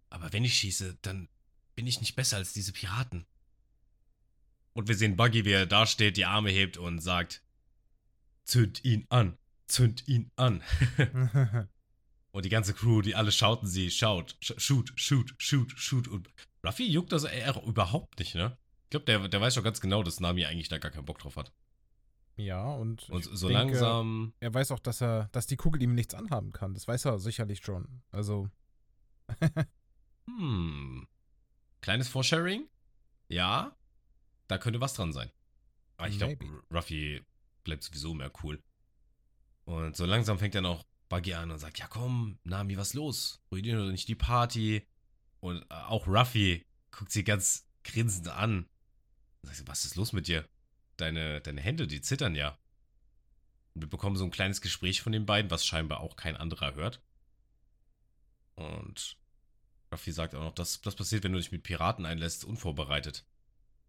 Speaker 2: Aber wenn ich schieße, dann bin ich nicht besser als diese Piraten. Und wir sehen Buggy, wie er da steht, die Arme hebt und sagt, zünd ihn an, zünd ihn an. *laughs* Und die ganze Crew, die alle schauten sie, schaut, sch- shoot, shoot, shoot, shoot. Und Ruffy juckt das eher überhaupt nicht, ne? Ich glaube, der, der weiß schon ganz genau, dass Nami eigentlich da gar keinen Bock drauf hat.
Speaker 3: Ja, und,
Speaker 2: Und so
Speaker 3: denke,
Speaker 2: langsam.
Speaker 3: Er weiß auch, dass er, dass die Kugel ihm nichts anhaben kann. Das weiß er sicherlich schon. Also, *laughs*
Speaker 2: Hm. Kleines Foresharing? Ja. Da könnte was dran sein. Aber ich glaube. Ruffy bleibt sowieso mehr cool. Und so langsam fängt dann auch Buggy an und sagt: Ja, komm, Nami, was los? Ruinieren doch nicht die Party. Und äh, auch Ruffy guckt sie ganz grinsend an. Und sagt: sie, Was ist los mit dir? Deine, deine Hände, die zittern ja. Und wir bekommen so ein kleines Gespräch von den beiden, was scheinbar auch kein anderer hört. Und Ruffy sagt auch noch, das, das passiert, wenn du dich mit Piraten einlässt, unvorbereitet.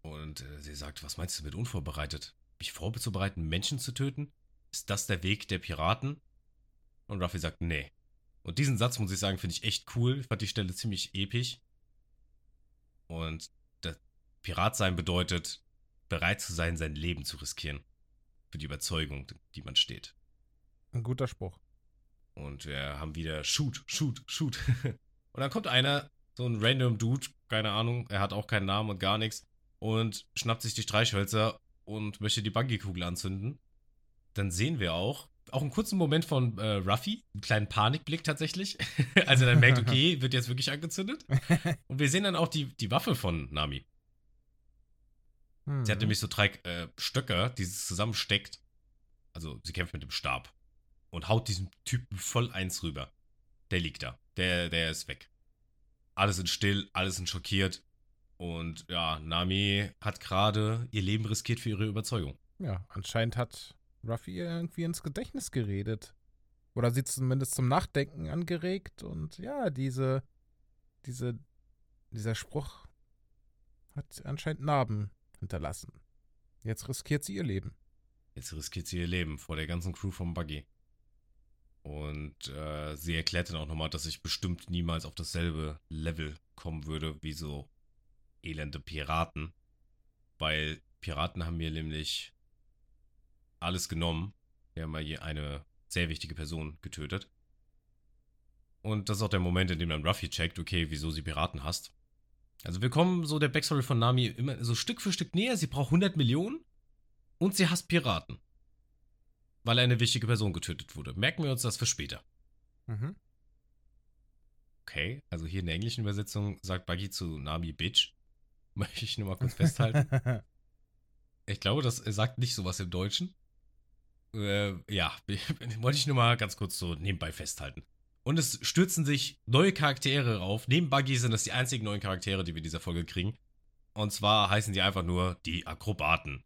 Speaker 2: Und äh, sie sagt, was meinst du mit unvorbereitet? Mich vorzubereiten, Menschen zu töten? Ist das der Weg der Piraten? Und Ruffy sagt, nee. Und diesen Satz, muss ich sagen, finde ich echt cool. Ich fand die Stelle ziemlich episch. Und das Pirat sein bedeutet, bereit zu sein, sein Leben zu riskieren. Für die Überzeugung, die man steht.
Speaker 3: ein guter Spruch.
Speaker 2: Und wir haben wieder Shoot, Shoot, Shoot. *laughs* und dann kommt einer, so ein random Dude, keine Ahnung, er hat auch keinen Namen und gar nichts, und schnappt sich die Streichhölzer und möchte die Buggy-Kugel anzünden. Dann sehen wir auch, auch einen kurzen Moment von äh, Ruffy, einen kleinen Panikblick tatsächlich, *laughs* als er dann merkt, okay, *laughs* wird jetzt wirklich angezündet. Und wir sehen dann auch die, die Waffe von Nami.
Speaker 3: Hm.
Speaker 2: Sie hat nämlich so drei äh, Stöcker, die sie zusammensteckt. Also sie kämpft mit dem Stab. Und haut diesem Typen voll eins rüber. Der liegt da. Der, der ist weg. Alle sind still, alle sind schockiert. Und ja, Nami hat gerade ihr Leben riskiert für ihre Überzeugung.
Speaker 3: Ja, anscheinend hat Ruffy ihr irgendwie ins Gedächtnis geredet. Oder sie zumindest zum Nachdenken angeregt. Und ja, diese, diese, dieser Spruch hat anscheinend Narben hinterlassen. Jetzt riskiert sie ihr Leben.
Speaker 2: Jetzt riskiert sie ihr Leben vor der ganzen Crew vom Buggy. Und äh, sie erklärt dann auch nochmal, dass ich bestimmt niemals auf dasselbe Level kommen würde wie so elende Piraten. Weil Piraten haben mir nämlich alles genommen. Wir haben hier eine sehr wichtige Person getötet. Und das ist auch der Moment, in dem dann Ruffy checkt, okay, wieso sie Piraten hasst. Also wir kommen so der Backstory von Nami immer so Stück für Stück näher. Sie braucht 100 Millionen und sie hasst Piraten. Weil eine wichtige Person getötet wurde. Merken wir uns das für später.
Speaker 3: Mhm.
Speaker 2: Okay, also hier in der englischen Übersetzung sagt Buggy zu Nami Bitch. *laughs* Möchte ich nur mal kurz festhalten. *laughs* Ich glaube, das sagt nicht sowas im Deutschen. Äh, ja, *laughs* wollte ich nur mal ganz kurz so nebenbei festhalten. Und es stürzen sich neue Charaktere rauf. Neben Buggy sind das die einzigen neuen Charaktere, die wir in dieser Folge kriegen. Und zwar heißen die einfach nur die Akrobaten.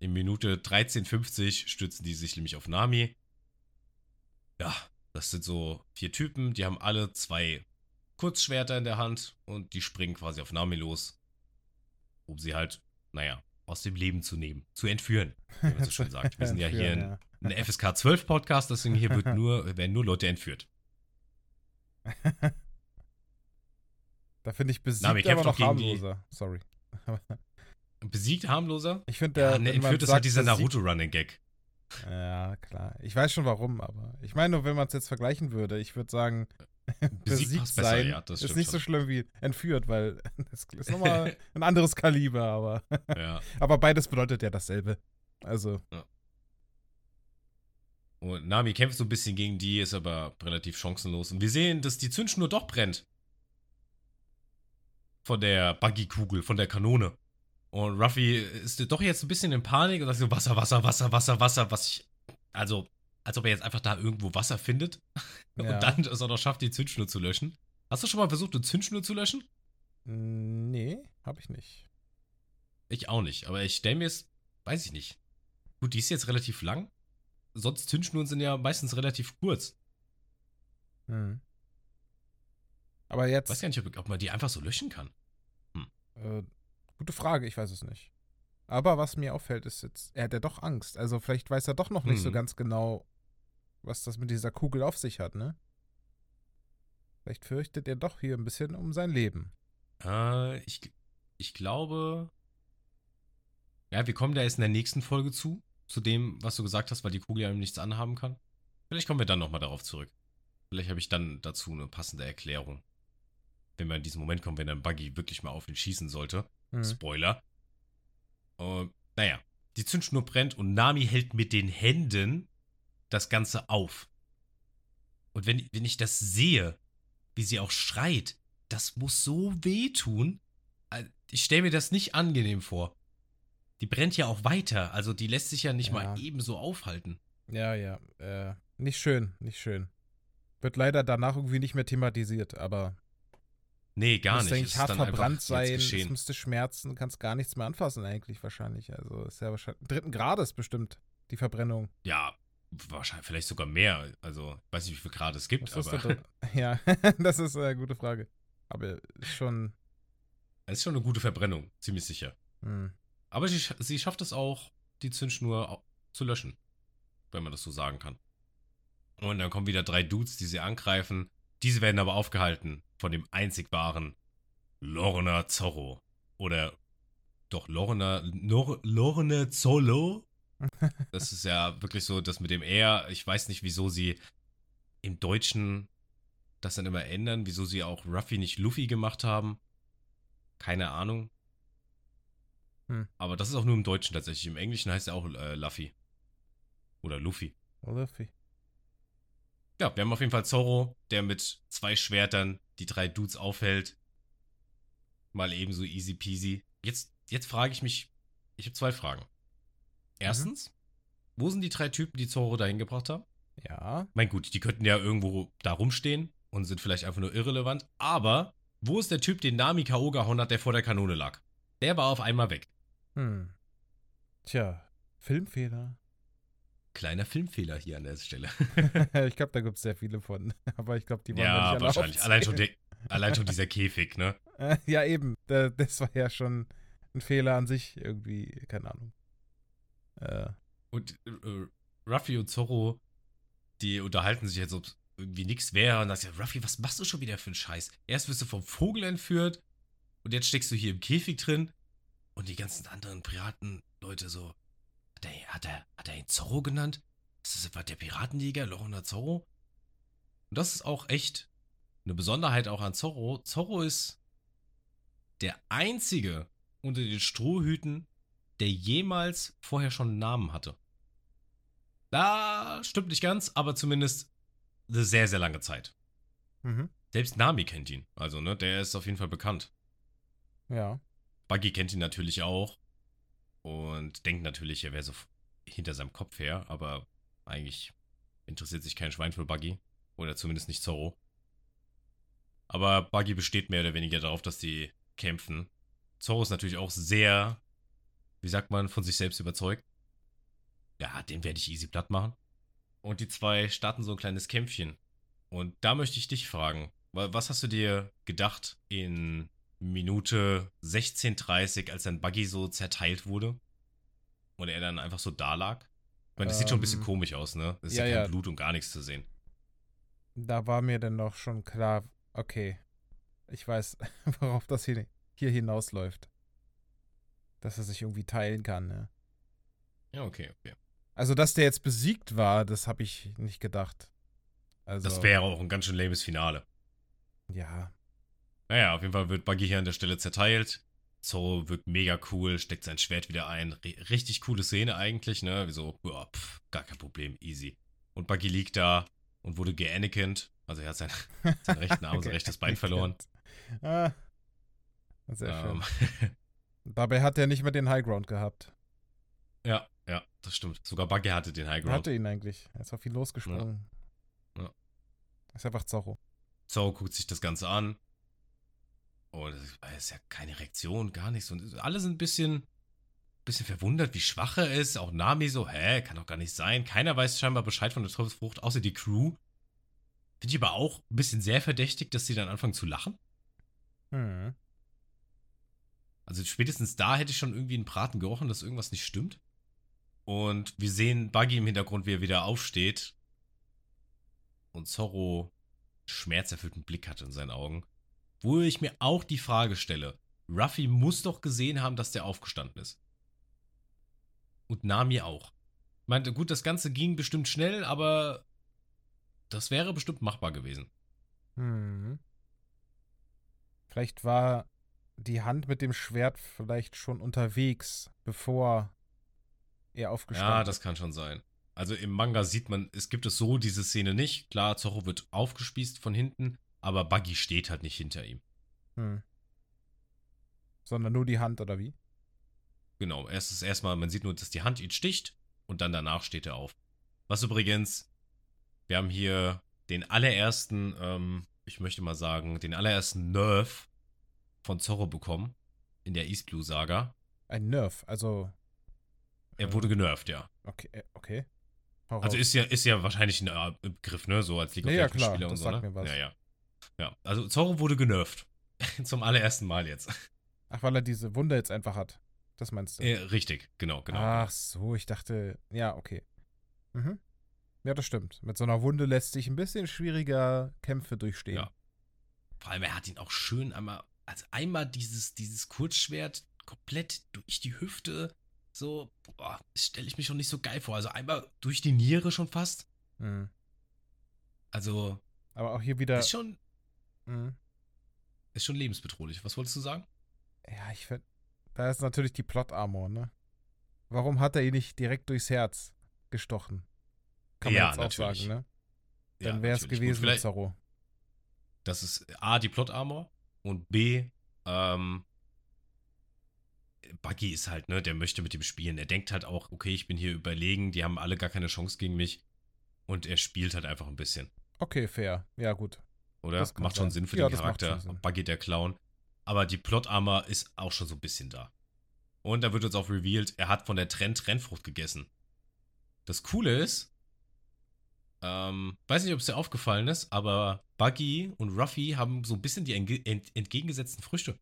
Speaker 2: In Minute 13,50 stürzen die sich nämlich auf Nami. Ja, das sind so vier Typen, die haben alle zwei Kurzschwerter in der Hand und die springen quasi auf Nami los, um sie halt, naja, aus dem Leben zu nehmen, zu entführen, wie man so schön sagt. Wir sind ja hier ein, ein FSK 12 Podcast, deswegen hier wird nur, werden nur Leute entführt.
Speaker 3: Da finde ich besiegt
Speaker 2: Nami
Speaker 3: aber noch harmloser. Sorry. *laughs*
Speaker 2: Besiegt harmloser?
Speaker 3: Ich finde,
Speaker 2: Ja,
Speaker 3: der
Speaker 2: ne,
Speaker 3: wenn man
Speaker 2: entführt ist halt dieser
Speaker 3: besiegt-
Speaker 2: Naruto-Running-Gag.
Speaker 3: Ja, klar. Ich weiß schon warum, aber ich meine nur, wenn man es jetzt vergleichen würde, ich würde sagen, *laughs* besiegt
Speaker 2: besser,
Speaker 3: sein
Speaker 2: ja, das
Speaker 3: ist nicht so schlimm wie entführt, weil *laughs* das ist nochmal ein anderes Kaliber, aber,
Speaker 2: Ja.
Speaker 3: aber beides bedeutet ja dasselbe. Also,
Speaker 2: Und Nami kämpft so ein bisschen gegen die, ist aber relativ chancenlos. Und wir sehen, dass die Zündschnur doch brennt. Von der Buggy-Kugel, von der Kanone. Und Ruffy ist doch jetzt ein bisschen in Panik und sagt so: Wasser, Wasser, Wasser, Wasser, Wasser, was ich. Also, als ob er jetzt einfach da irgendwo Wasser findet. *laughs*
Speaker 3: Ja.
Speaker 2: Und dann es auch noch schafft, die Zündschnur zu löschen. Hast du schon mal versucht, eine Zündschnur zu löschen?
Speaker 3: mm, nee, habe ich nicht.
Speaker 2: Ich auch nicht, aber ich stelle mir es, weiß ich nicht. Gut, die ist jetzt relativ lang. Sonst Zündschnuren sind ja meistens relativ kurz.
Speaker 3: Hm. Aber
Speaker 2: Ich
Speaker 3: jetzt,
Speaker 2: weiß gar nicht, ob, ob man die einfach so löschen kann.
Speaker 3: äh, gute Frage, ich weiß es nicht. Aber was mir auffällt, ist jetzt, er hat ja doch Angst. Also vielleicht weiß er doch noch nicht so
Speaker 2: Mhm.
Speaker 3: ganz genau, was das mit dieser Kugel auf sich hat, ne? Vielleicht fürchtet er doch hier ein bisschen um sein Leben.
Speaker 2: Äh, ich, ich glaube. Ja, wir kommen da jetzt in der nächsten Folge zu. Zu dem, was du gesagt hast, weil die Kugel ja nichts anhaben kann. Vielleicht kommen wir dann nochmal darauf zurück. Vielleicht habe ich dann dazu eine passende Erklärung. Wenn wir in diesen Moment kommen, wenn ein Buggy wirklich mal auf ihn schießen sollte.
Speaker 3: Hm.
Speaker 2: Spoiler. Äh, naja, die Zündschnur brennt und Nami hält mit den Händen das Ganze auf. Und wenn, wenn ich das sehe, wie sie auch schreit, das muss so wehtun. Äh, Ich stelle mir das nicht angenehm vor. Die brennt ja auch weiter, also die lässt sich ja nicht
Speaker 3: Ja.
Speaker 2: mal ebenso aufhalten.
Speaker 3: Ja, ja. Äh, nicht schön, nicht schön. Wird leider danach irgendwie nicht mehr thematisiert, aber
Speaker 2: Nee, gar
Speaker 3: muss
Speaker 2: nicht. ist
Speaker 3: hart verbrannt sein, es müsste schmerzen, du kannst gar nichts mehr anfassen eigentlich wahrscheinlich. Also ist ja wahrscheinlich dritten Grades bestimmt die Verbrennung.
Speaker 2: Ja, wahrscheinlich vielleicht sogar mehr. Also, ich weiß nicht, wie viel Grad es gibt,
Speaker 3: Was
Speaker 2: aber
Speaker 3: da drin? *laughs* Ja, *laughs* das ist eine gute Frage. Aber schon.
Speaker 2: es ist schon eine gute Verbrennung, ziemlich sicher.
Speaker 3: Hm.
Speaker 2: Aber sie, sie schafft es auch, die Zündschnur zu löschen. Wenn man das so sagen kann. Und dann kommen wieder drei Dudes, die sie angreifen. Diese werden aber aufgehalten von dem einzig wahren Lorna Zorro. Oder doch Lorna, Nor, Lorna Zolo? *laughs* Das ist ja wirklich so, das mit dem R. Ich weiß nicht, wieso sie im Deutschen das dann immer ändern, wieso sie auch Ruffy nicht Luffy gemacht haben. Keine Ahnung.
Speaker 3: Hm.
Speaker 2: Aber das ist auch nur im Deutschen tatsächlich. Im Englischen heißt er auch äh, Luffy. Oder Luffy.
Speaker 3: Luffy.
Speaker 2: Ja, wir haben auf jeden Fall Zorro, der mit zwei Schwertern die drei Dudes aufhält. Mal ebenso easy peasy. Jetzt, jetzt frage ich mich, ich habe zwei Fragen. Erstens, wo sind die drei Typen, die Zorro dahin gebracht haben?
Speaker 3: Ja.
Speaker 2: Mein gut, die könnten ja irgendwo da rumstehen und sind vielleicht einfach nur irrelevant. Aber wo ist der Typ, den Nami K.O. gehauen hat, der vor der Kanone lag? Der war auf einmal weg.
Speaker 3: Hm. Tja, Filmfehler.
Speaker 2: Kleiner Filmfehler hier an der Stelle. *laughs* *laughs*
Speaker 3: ich glaube, da gibt es sehr viele von. *laughs* Aber ich glaube, die wir
Speaker 2: ja,
Speaker 3: nicht alle
Speaker 2: wahrscheinlich. Allein schon, der, allein schon dieser Käfig, ne?
Speaker 3: Ja, eben. Da- Das war ja schon ein Fehler an sich irgendwie. Keine Ahnung. Äh,
Speaker 2: Und äh, Ruffy und Zorro, die unterhalten sich jetzt, ob es irgendwie nichts wäre. Und dann sagt Ruffy, was machst du schon wieder für einen Scheiß? Erst wirst du vom Vogel entführt und jetzt steckst du hier im Käfig drin. Und die ganzen anderen Piratenleute so, hat er, hat er, hat er ihn Zorro genannt? Ist das etwa der Piratenjäger, Lorna Zorro? Und das ist auch echt eine Besonderheit auch an Zorro. Zorro ist der einzige unter den Strohhüten, der jemals vorher schon einen Namen hatte. Da stimmt nicht ganz, aber zumindest eine sehr, sehr lange Zeit.
Speaker 3: mhm.
Speaker 2: Selbst Nami kennt ihn. Also, ne, der ist auf jeden Fall bekannt.
Speaker 3: Ja.
Speaker 2: Buggy kennt ihn natürlich auch. Und denkt natürlich, er wäre so hinter seinem Kopf her, aber eigentlich interessiert sich kein Schwein für Buggy. Oder zumindest nicht Zorro. Aber Buggy besteht mehr oder weniger darauf, dass die kämpfen. Zorro ist natürlich auch sehr, wie sagt man, von sich selbst überzeugt. Ja, den werde ich easy platt machen. Und die zwei starten so ein kleines Kämpfchen. Und da möchte ich dich fragen, was hast du dir gedacht in Minute 16:30, als dein Buggy so zerteilt wurde? Und er dann einfach so da lag? Ich meine, das ähm, sieht schon ein bisschen ähm, komisch aus, ne? Es ist ja, ja kein ja. Blut und gar nichts zu sehen.
Speaker 3: Da war mir dann doch schon klar, okay, ich weiß, *laughs* worauf das hier, hier hinausläuft. Dass er sich irgendwie teilen kann, ne?
Speaker 2: Ja, okay, okay.
Speaker 3: Also, dass der jetzt besiegt war, das habe ich nicht gedacht.
Speaker 2: Also, das wäre auch ein ganz schön lames Finale.
Speaker 3: Ja.
Speaker 2: Naja, auf jeden Fall wird Buggy hier an der Stelle zerteilt. Zorro wirkt mega cool, steckt sein Schwert wieder ein. R richtig coole Szene eigentlich, ne? Wieso, boah, pff, gar kein Problem, easy. Und Buggy liegt da und wurde geanakint. Also er hat sein, *laughs* seinen rechten Arm, sein rechtes Bein verloren. *laughs* Ah,
Speaker 3: sehr ähm. schön. *laughs* Dabei hat er nicht mehr den Highground gehabt.
Speaker 2: Ja, ja, das stimmt. Sogar Buggy hatte den Highground. Er
Speaker 3: hatte ihn eigentlich. Er ist auf ihn losgesprungen. Ja. ja. ist einfach Zorro.
Speaker 2: Zorro guckt sich das Ganze an. Oh, das ist ja keine Reaktion, gar nichts. Und alle sind ein bisschen, bisschen verwundert, wie schwach er ist. Auch Nami so, hä, kann doch gar nicht sein. Keiner weiß scheinbar Bescheid von der Teufelsfrucht, außer die Crew. Finde ich aber auch ein bisschen sehr verdächtig, dass sie dann anfangen zu lachen. Hm. Also spätestens da hätte ich schon irgendwie einen Braten gerochen, dass irgendwas nicht stimmt. Und wir sehen Buggy im Hintergrund, wie er wieder aufsteht. Und Zorro schmerzerfüllten Blick hat in seinen Augen. Wo ich mir auch die Frage stelle, Ruffy muss doch gesehen haben, dass der aufgestanden ist. Und Nami auch. Ich meinte, gut, das Ganze ging bestimmt schnell, aber das wäre bestimmt machbar gewesen.
Speaker 3: Hm. Vielleicht war die Hand mit dem Schwert vielleicht schon unterwegs, bevor er aufgestanden ist.
Speaker 2: Ja, das kann schon sein. Also im Manga sieht man, es gibt es so diese Szene nicht. Klar, Zorro wird aufgespießt von hinten, aber Buggy steht halt nicht hinter ihm. Hm.
Speaker 3: Sondern nur die Hand, oder wie?
Speaker 2: Genau, erst ist erstmal, man sieht nur, dass die Hand ihn sticht und dann danach steht er auf. Was übrigens, wir haben hier den allerersten, ähm, ich möchte mal sagen, den allerersten Nerf von Zorro bekommen in der East Blue Saga.
Speaker 3: Ein Nerf, also.
Speaker 2: Er wurde genervt, ja.
Speaker 3: Okay, äh, okay.
Speaker 2: Also ist ja, ist ja wahrscheinlich ein äh, Begriff, ne? So als League of Legends Spieler und so, ne? Mir was. Ja, ja. Ja, also Zorro wurde genervt. *laughs* Zum allerersten Mal jetzt.
Speaker 3: Ach, weil er diese Wunde jetzt einfach hat. Das meinst du?
Speaker 2: Äh, richtig, genau, genau.
Speaker 3: Ach so, ich dachte, ja, okay. Mhm. Ja, das stimmt. Mit so einer Wunde lässt sich ein bisschen schwieriger Kämpfe durchstehen. Ja.
Speaker 2: Vor allem, er hat ihn auch schön einmal, also einmal dieses, dieses Kurzschwert komplett durch die Hüfte so, boah, stelle ich mir schon nicht so geil vor. Also einmal durch die Niere schon fast. Mhm. Also.
Speaker 3: Aber auch hier wieder.
Speaker 2: Ist schon. Mhm. Ist schon lebensbedrohlich. Was wolltest du sagen?
Speaker 3: Ja, ich finde. Da ist natürlich die Plot-Armor, ne? Warum hat er ihn nicht direkt durchs Herz gestochen? Kann man ja, jetzt auch natürlich. sagen, ne? Dann ja, wäre es gewesen mit Zorro.
Speaker 2: Das ist A, die Plot-Armor und B, ähm, Buggy ist halt, ne, der möchte mit ihm spielen. Er denkt halt auch, okay, ich bin hier überlegen, die haben alle gar keine Chance gegen mich. Und er spielt halt einfach ein bisschen.
Speaker 3: Okay, fair. Ja, gut.
Speaker 2: Oder? Das macht schon Sinn für ja, den Charakter. Buggy der Clown. Aber die Plot-Armor ist auch schon so ein bisschen da. Und da wird uns auch revealed, er hat von der Trend Rennfrucht gegessen. Das Coole ist, ähm, weiß nicht, ob es dir aufgefallen ist, aber Buggy und Ruffy haben so ein bisschen die entgegengesetzten Früchte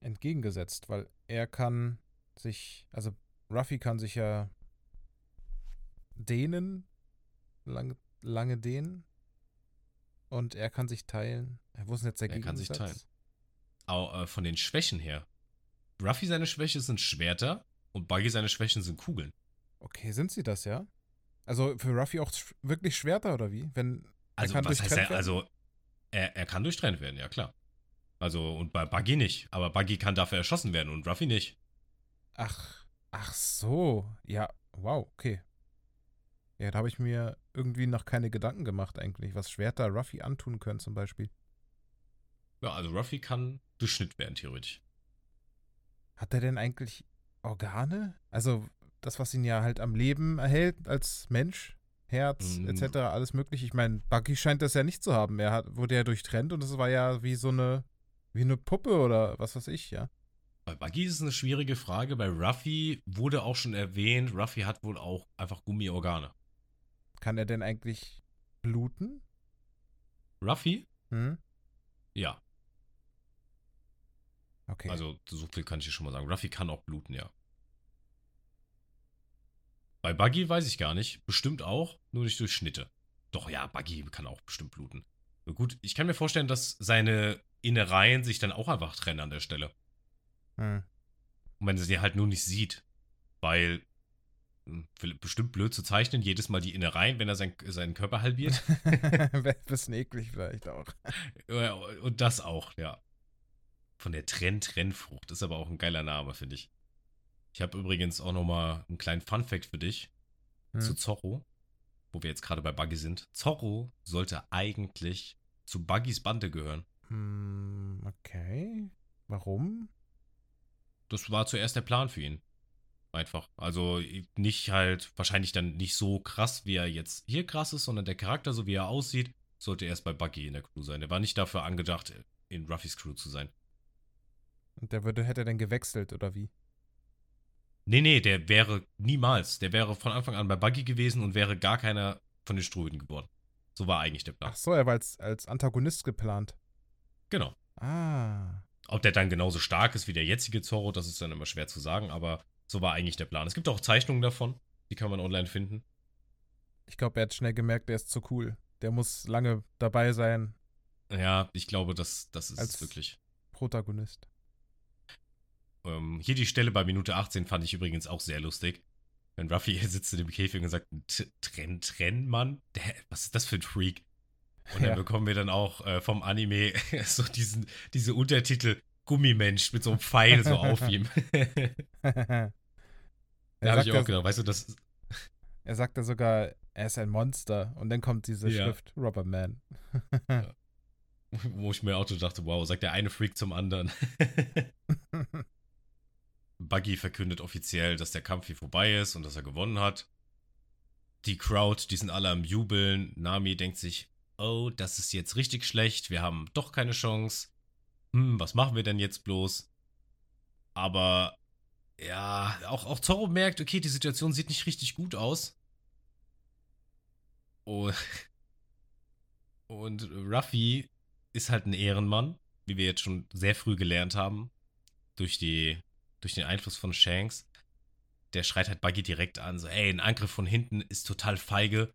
Speaker 3: entgegengesetzt, weil er kann sich, also Ruffy kann sich ja dehnen, lange, lange dehnen und er kann sich teilen. Wo ist denn jetzt der Er kann sich teilen.
Speaker 2: Auch, äh, von den Schwächen her. Ruffy seine Schwäche sind Schwerter und Buggy seine Schwächen sind Kugeln.
Speaker 3: Okay, sind sie das, ja? Also für Ruffy auch wirklich Schwerter oder wie? Wenn
Speaker 2: also, was heißt er, also er, er kann durchtrennt werden, ja klar. Also, und bei Buggy nicht. Aber Buggy kann dafür erschossen werden und Ruffy nicht.
Speaker 3: Ach, ach so. Ja, wow, okay. Ja, da habe ich mir irgendwie noch keine Gedanken gemacht eigentlich, was Schwerter Ruffy antun können zum Beispiel.
Speaker 2: Ja, also Ruffy kann durchschnitt werden, theoretisch.
Speaker 3: Hat er denn eigentlich Organe? Also das, was ihn ja halt am Leben erhält als Mensch? Herz
Speaker 2: Mhm.
Speaker 3: etc., alles mögliche. Ich meine, Bucky scheint das ja nicht zu haben. Er hat, wurde ja durchtrennt und es war ja wie so eine, wie eine Puppe oder was weiß ich, ja.
Speaker 2: Bei Buggy ist es eine schwierige Frage. Bei Ruffy wurde auch schon erwähnt, Ruffy hat wohl auch einfach Gummiorgane.
Speaker 3: Kann er denn eigentlich bluten?
Speaker 2: Ruffy?
Speaker 3: Hm?
Speaker 2: Ja.
Speaker 3: Okay.
Speaker 2: Also so viel kann ich dir schon mal sagen. Ruffy kann auch bluten, ja. Bei Buggy weiß ich gar nicht. Bestimmt auch, nur nicht durch Schnitte. Doch, ja, Buggy kann auch bestimmt bluten. Gut, ich kann mir vorstellen, dass seine Innereien sich dann auch einfach trennen an der Stelle.
Speaker 3: hm.
Speaker 2: Und wenn er sie halt nur nicht sieht. Weil, bestimmt blöd zu zeichnen, jedes Mal die Innereien, wenn er sein, seinen Körper halbiert. *laughs*
Speaker 3: Bisschen eklig vielleicht auch.
Speaker 2: Ja, Und das auch, ja. Von der Trenn-Trennfrucht. Ist aber auch ein geiler Name, finde ich. Ich habe übrigens auch noch mal einen kleinen Fun-Fact für dich
Speaker 3: Hm.
Speaker 2: zu Zorro, wo wir jetzt gerade bei Buggy sind. Zorro sollte eigentlich zu Buggys Bande gehören.
Speaker 3: Hm, okay. Warum?
Speaker 2: Das war zuerst der Plan für ihn. Einfach. Also nicht halt, wahrscheinlich dann nicht so krass, wie er jetzt hier krass ist, sondern der Charakter, so wie er aussieht, sollte erst bei Buggy in der Crew sein. Der war nicht dafür angedacht, in Ruffys Crew zu sein.
Speaker 3: Und der würde, hätte dann gewechselt oder wie?
Speaker 2: Nee, nee, der wäre niemals. Der wäre von Anfang an bei Buggy gewesen und wäre gar keiner von den Strohhüten geworden. So war eigentlich der Plan.
Speaker 3: Ach so, er war als, als Antagonist geplant.
Speaker 2: Genau.
Speaker 3: Ah.
Speaker 2: Ob der dann genauso stark ist wie der jetzige Zorro, das ist dann immer schwer zu sagen, aber so war eigentlich der Plan. Es gibt auch Zeichnungen davon, die kann man online finden.
Speaker 3: Ich glaube, er hat schnell gemerkt, der ist zu cool. Der muss lange dabei sein,
Speaker 2: Ja, ich glaube, das, das ist
Speaker 3: Als-
Speaker 2: wirklich.
Speaker 3: Protagonist.
Speaker 2: Ähm, hier die Stelle bei Minute 18 fand ich übrigens auch sehr lustig. Wenn Ruffy hier sitzt in dem Käfig und sagt, "T- Trenn, Trenn, Mann? Der, was ist das für ein Freak? Und dann
Speaker 3: Ja.
Speaker 2: bekommen wir dann auch äh, vom Anime *laughs* so diesen, diese Untertitel Gummimensch mit so einem Pfeil so auf ihm. *laughs* *laughs*
Speaker 3: er,
Speaker 2: Da habe ich auch gedacht, weißt du, das,
Speaker 3: er sagt ja sogar, er ist ein Monster. Und dann kommt diese
Speaker 2: Ja.
Speaker 3: Schrift, Rubberman. *laughs*
Speaker 2: wo ich mir auch so dachte, wow, sagt der eine Freak zum anderen. Buggy verkündet offiziell, dass der Kampf hier vorbei ist und dass er gewonnen hat. Die Crowd, die sind alle am Jubeln. Nami denkt sich, oh, das ist jetzt richtig schlecht, wir haben doch keine Chance. Hm, was machen wir denn jetzt bloß? Aber ja, auch, auch Zorro merkt, okay, die Situation sieht nicht richtig gut aus. *laughs* Und, Ruffy ist halt ein Ehrenmann, wie wir jetzt schon sehr früh gelernt haben, durch, die, durch den Einfluss von Shanks. Der schreit halt Buggy direkt an, so, ey, ein Angriff von hinten ist total feige.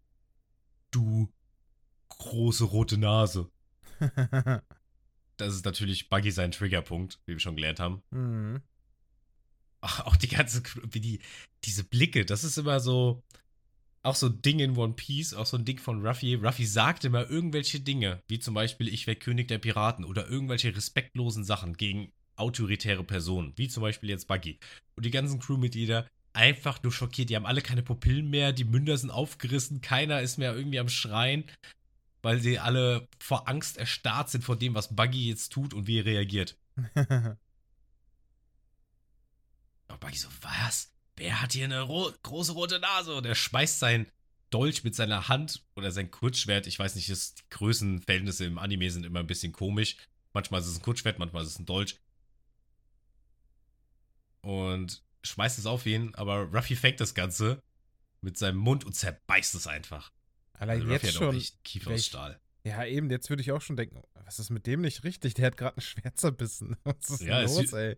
Speaker 2: Du große rote Nase. *laughs* Das ist natürlich Buggy sein Triggerpunkt, wie wir schon gelernt haben.
Speaker 3: mhm.
Speaker 2: Ach, auch die ganze, Crew, wie die, diese Blicke, das ist immer so, auch so ein Ding in One Piece, auch so ein Ding von Ruffy. Ruffy sagt immer irgendwelche Dinge, wie zum Beispiel, ich wäre König der Piraten oder irgendwelche respektlosen Sachen gegen autoritäre Personen, wie zum Beispiel jetzt Buggy. Und die ganzen Crewmitglieder einfach nur schockiert, die haben alle keine Pupillen mehr, die Münder sind aufgerissen, keiner ist mehr irgendwie am Schreien, weil sie alle vor Angst erstarrt sind vor dem, was Buggy jetzt tut und wie er reagiert. *laughs* Und Buggy so, was? Wer hat hier eine ro große rote Nase? Und er schmeißt sein Dolch mit seiner Hand oder sein Kurzschwert. Ich weiß nicht, das, die Größenverhältnisse im Anime sind immer ein bisschen komisch. Manchmal ist es ein Kurzschwert, manchmal ist es ein Dolch. Und schmeißt es auf ihn, aber Ruffy fängt das Ganze mit seinem Mund und zerbeißt es einfach.
Speaker 3: Allein
Speaker 2: Also
Speaker 3: jetzt schon.
Speaker 2: echt Kiefer aus Stahl.
Speaker 3: Ja, eben, jetzt würde ich auch schon denken, was ist mit dem nicht richtig? Der hat gerade ein Schwert zerbissen. *laughs* Was ist
Speaker 2: Ja,
Speaker 3: los,
Speaker 2: sieht-
Speaker 3: ey?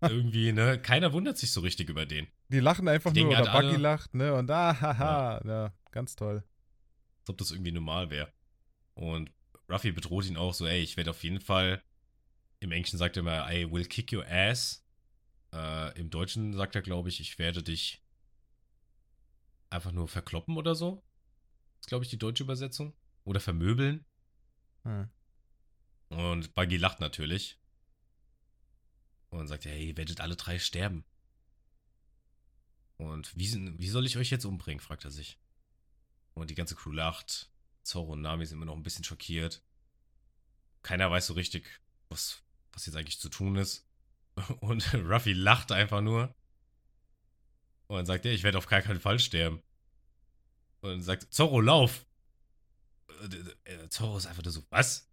Speaker 2: Irgendwie, ne? Keiner wundert sich so richtig über den.
Speaker 3: Die lachen einfach
Speaker 2: Die
Speaker 3: nur, oder
Speaker 2: halt
Speaker 3: Buggy
Speaker 2: alle-
Speaker 3: lacht, ne? Und ah, haha. Ja. ganz toll.
Speaker 2: als ob das irgendwie normal wäre. Und Ruffy bedroht ihn auch so, ey, ich werde auf jeden Fall, im Englischen sagt er immer, I will kick your ass. Äh, Im Deutschen sagt er, glaube ich, ich werde dich einfach nur verkloppen oder so. Glaube ich, die deutsche Übersetzung. Oder vermöbeln.
Speaker 3: Hm.
Speaker 2: Und Buggy lacht natürlich. Und sagt, hey, ihr werdet alle drei sterben. Und wie, wie soll ich euch jetzt umbringen, fragt er sich. Und die ganze Crew lacht. Zorro und Nami sind immer noch ein bisschen schockiert. Keiner weiß so richtig, was, was jetzt eigentlich zu tun ist. *laughs* Und Ruffy lacht einfach nur. Und sagt, ja, ich werde auf gar keinen Fall sterben. Und sagt, Zorro, lauf. Äh, äh, Zorro ist einfach nur so, was?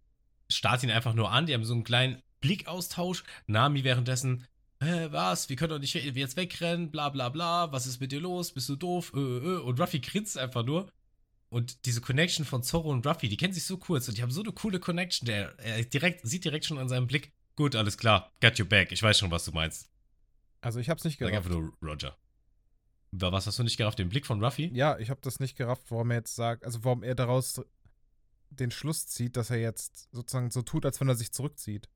Speaker 2: Starrt ihn einfach nur an, die haben so einen kleinen Blickaustausch. Nami währenddessen, äh, was, wir können doch nicht jetzt wegrennen, bla bla bla, was ist mit dir los, bist du doof, äh, äh. Und Ruffy grinst einfach nur. Und diese Connection von Zorro und Ruffy, die kennen sich so kurz und die haben so eine coole Connection. Der er direkt, sieht direkt schon an seinem Blick, gut, alles klar, got your back, ich weiß schon, was du meinst.
Speaker 3: Also ich hab's nicht gerafft.
Speaker 2: Sag einfach nur Roger. Was hast du nicht gerafft? Den Blick von Ruffy?
Speaker 3: Ja, ich hab das nicht gerafft, warum er jetzt sagt, also warum er daraus den Schluss zieht, dass er jetzt sozusagen so tut, als wenn er sich zurückzieht.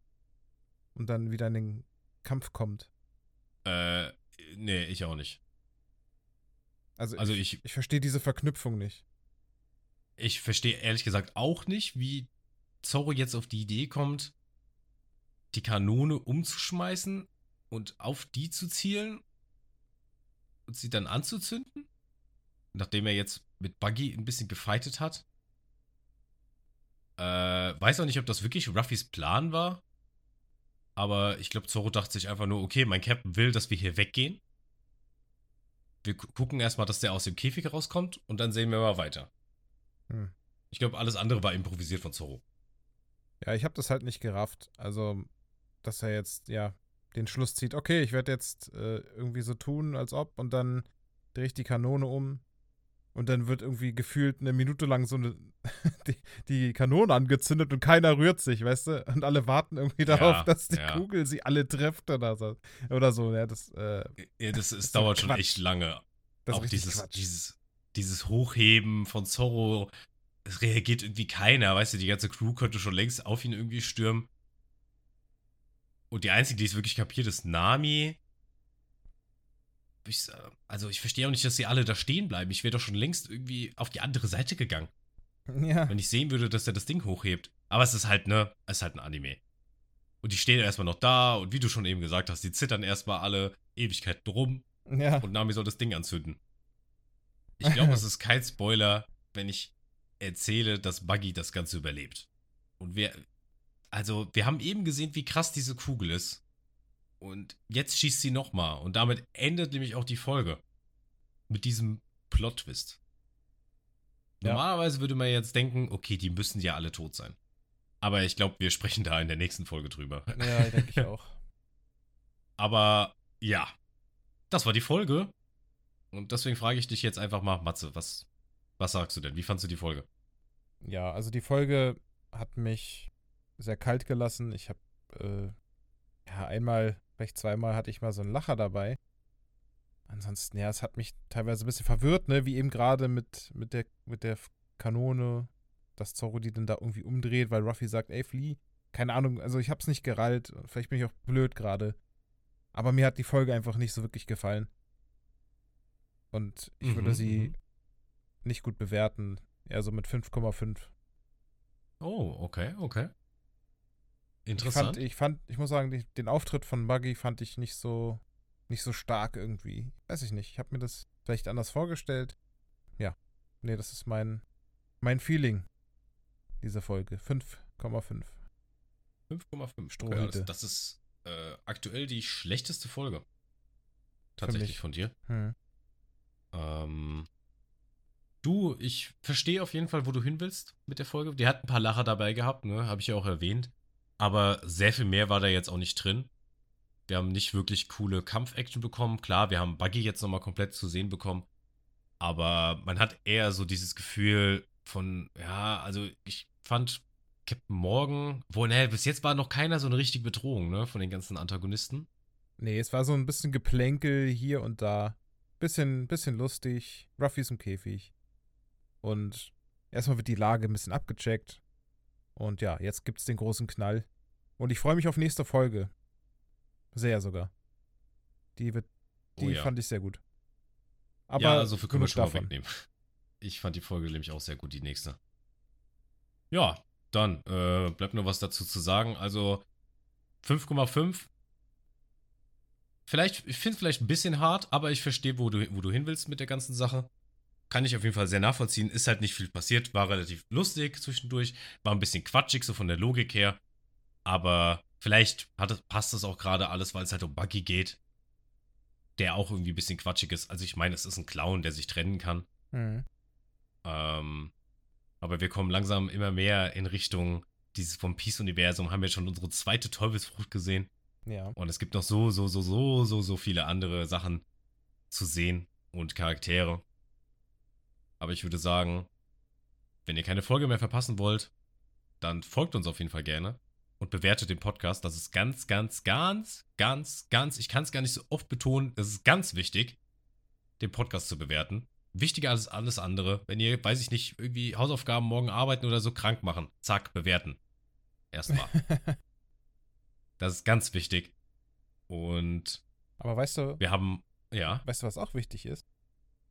Speaker 3: Und dann wieder in den Kampf kommt.
Speaker 2: Äh, nee, ich auch nicht.
Speaker 3: Also, also ich, ich, ich verstehe diese Verknüpfung nicht.
Speaker 2: Ich verstehe ehrlich gesagt auch nicht, wie Zorro jetzt auf die Idee kommt, die Kanone umzuschmeißen und auf die zu zielen und sie dann anzuzünden. Nachdem er jetzt mit Buggy ein bisschen gefeitet hat. Äh, weiß auch nicht, ob das wirklich Ruffys Plan war. Aber ich glaube, Zorro dachte sich einfach nur, okay, mein Captain will, dass wir hier weggehen. Wir gucken erstmal, dass der aus dem Käfig rauskommt und dann sehen wir mal weiter. Hm. Ich glaube, alles andere war improvisiert von Zorro.
Speaker 3: Ja, ich habe das halt nicht gerafft. Also, dass er jetzt, ja, den Schluss zieht, okay, ich werde jetzt äh, irgendwie so tun, als ob, und dann drehe ich die Kanone um und dann wird irgendwie gefühlt eine Minute lang so eine, *laughs* die, die, Kanone angezündet und keiner rührt sich, weißt du? Und alle warten irgendwie darauf, ja, dass die ja. Kugel sie alle trifft oder so. Oder so, ja, das. Äh,
Speaker 2: ja, das, *laughs* das dauert schon echt lange. Das Auch dieses, dieses, dieses Hochheben von Zorro, es reagiert irgendwie keiner, weißt du? Die ganze Crew könnte schon längst auf ihn irgendwie stürmen. Und die einzige, die es wirklich kapiert, ist Nami ich, also ich verstehe auch nicht, dass sie alle da stehen bleiben. Ich wäre doch schon längst irgendwie auf die andere Seite gegangen. *laughs* Ja. Wenn ich sehen würde, dass er das Ding hochhebt. Aber es ist halt, ne, es ist halt ein Anime. Und die stehen erstmal noch da und wie du schon eben gesagt hast, die zittern erstmal alle Ewigkeiten rum. Ja. Und Nami soll das Ding anzünden. Ich glaube, *laughs* es ist kein Spoiler, wenn ich erzähle, dass Buggy das Ganze überlebt. Und wir, also, wir haben eben gesehen, wie krass diese Kugel ist. Und jetzt schießt sie nochmal. Und damit endet nämlich auch die Folge. Mit diesem Plot-Twist. Ja. Normalerweise würde man jetzt denken, okay, die müssen ja alle tot sein. Aber ich glaube, wir sprechen da in der nächsten Folge drüber.
Speaker 3: Ja, denke ich auch. *laughs*
Speaker 2: Aber ja, das war die Folge. Und deswegen frage ich dich jetzt einfach mal, Matze, was, was sagst du denn? Wie fandest du die Folge?
Speaker 3: Ja, also die Folge hat mich sehr kalt gelassen. Ich habe äh, ja einmal Vielleicht zweimal hatte ich mal so einen Lacher dabei. Ansonsten, ja, es hat mich teilweise ein bisschen verwirrt, ne, wie eben gerade mit, mit, der, mit der Kanone, dass Zorro die dann da irgendwie umdreht, weil Ruffy sagt, ey, flieh. Keine Ahnung, also ich hab's nicht gerallt. Vielleicht bin ich auch blöd gerade. Aber mir hat die Folge einfach nicht so wirklich gefallen. Und ich mhm, würde sie mhm. nicht gut bewerten. Eher so mit 5,5.
Speaker 2: Oh, okay, okay.
Speaker 3: Interessant. Ich fand, ich, fand, ich muss sagen, den Auftritt von Buggy fand ich nicht so, nicht so stark irgendwie. Weiß ich nicht. Ich habe mir das vielleicht anders vorgestellt. Ja. Nee, das ist mein, mein Feeling dieser Folge. 5,5.
Speaker 2: 5,5. Strohhüte. Okay, das ist äh, aktuell die schlechteste Folge. Tatsächlich von dir. Hm. Ähm, du, ich verstehe auf jeden Fall, wo du hin willst mit der Folge. Die hat ein paar Lacher dabei gehabt, ne? Habe ich ja auch erwähnt. Aber sehr viel mehr war da jetzt auch nicht drin. Wir haben nicht wirklich coole Kampf-Action bekommen. Klar, wir haben Buggy jetzt nochmal komplett zu sehen bekommen. Aber man hat eher so dieses Gefühl von, ja, also ich fand Captain Morgan, wo, ne, bis jetzt war noch keiner so eine richtige Bedrohung, ne, von den ganzen Antagonisten.
Speaker 3: Nee, es war so ein bisschen Geplänkel hier und da. Bisschen, bisschen lustig. Ruffy ist im Käfig. Und erstmal wird die Lage ein bisschen abgecheckt. Und ja, jetzt gibt es den großen Knall. Und ich freue mich auf nächste Folge. Sehr sogar. Die wird, die oh ja. fand ich sehr gut.
Speaker 2: Aber ja, also für können wir schon davon. mal wegnehmen. *laughs* Ich fand die Folge nämlich auch sehr gut, die nächste. Ja, dann äh, bleibt nur was dazu zu sagen. Also 5,5. Vielleicht, ich finde es vielleicht ein bisschen hart, aber ich verstehe, wo du, wo du hin willst mit der ganzen Sache kann ich auf jeden Fall sehr nachvollziehen. Ist halt nicht viel passiert, war relativ lustig zwischendurch, war ein bisschen quatschig, so von der Logik her. Aber vielleicht hat, passt das auch gerade alles, weil es halt um Buggy geht, der auch irgendwie ein bisschen quatschig ist. Also ich meine, es ist ein Clown, der sich trennen kann. Mhm. Ähm, aber wir kommen langsam immer mehr in Richtung dieses One Piece-Universum. Haben wir schon unsere zweite Teufelsfrucht gesehen.
Speaker 3: Ja.
Speaker 2: Und es gibt noch so, so, so, so, so, so viele andere Sachen zu sehen und Charaktere. Aber ich würde sagen, wenn ihr keine Folge mehr verpassen wollt, dann folgt uns auf jeden Fall gerne und bewertet den Podcast. Das ist ganz, ganz, ganz, ganz, ganz, ich kann es gar nicht so oft betonen, es ist ganz wichtig, den Podcast zu bewerten. Wichtiger als alles andere. Wenn ihr, weiß ich nicht, irgendwie Hausaufgaben morgen arbeiten oder so krank machen, zack, bewerten. Erstmal. *laughs* das ist ganz wichtig. Und
Speaker 3: Aber weißt du,
Speaker 2: wir haben, ja,
Speaker 3: weißt du, was auch wichtig ist?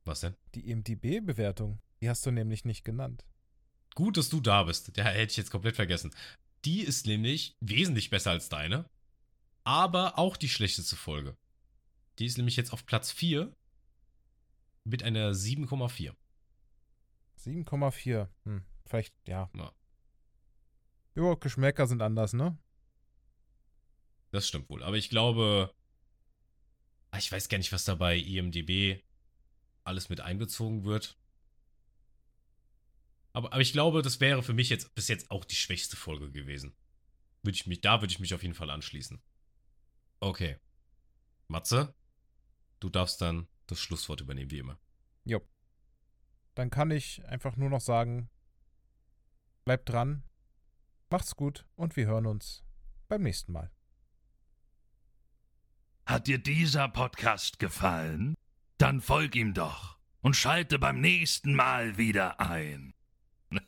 Speaker 2: Was denn?
Speaker 3: Die IMDB-Bewertung. Die hast du nämlich nicht genannt.
Speaker 2: Gut, dass du da bist. Der hätte ich jetzt komplett vergessen. Die ist nämlich wesentlich besser als deine, aber auch die schlechteste Folge. Die ist nämlich jetzt auf Platz 4 mit einer 7,4.
Speaker 3: 7,4. Hm, vielleicht, ja.
Speaker 2: Ja.
Speaker 3: Jo, Geschmäcker sind anders, ne?
Speaker 2: Das stimmt wohl. Aber ich glaube, ah, ich weiß gar nicht, was da bei IMDB alles mit einbezogen wird. Aber, aber ich glaube, das wäre für mich jetzt bis jetzt auch die schwächste Folge gewesen. Würde ich mich, da würde ich mich auf jeden Fall anschließen. Okay. Matze, du darfst dann das Schlusswort übernehmen, wie immer.
Speaker 3: Dann kann ich einfach nur noch sagen, bleibt dran, macht's gut und wir hören uns beim nächsten Mal.
Speaker 1: Hat dir dieser Podcast gefallen? Dann folg ihm doch und schalte beim nächsten Mal wieder ein. *laughs*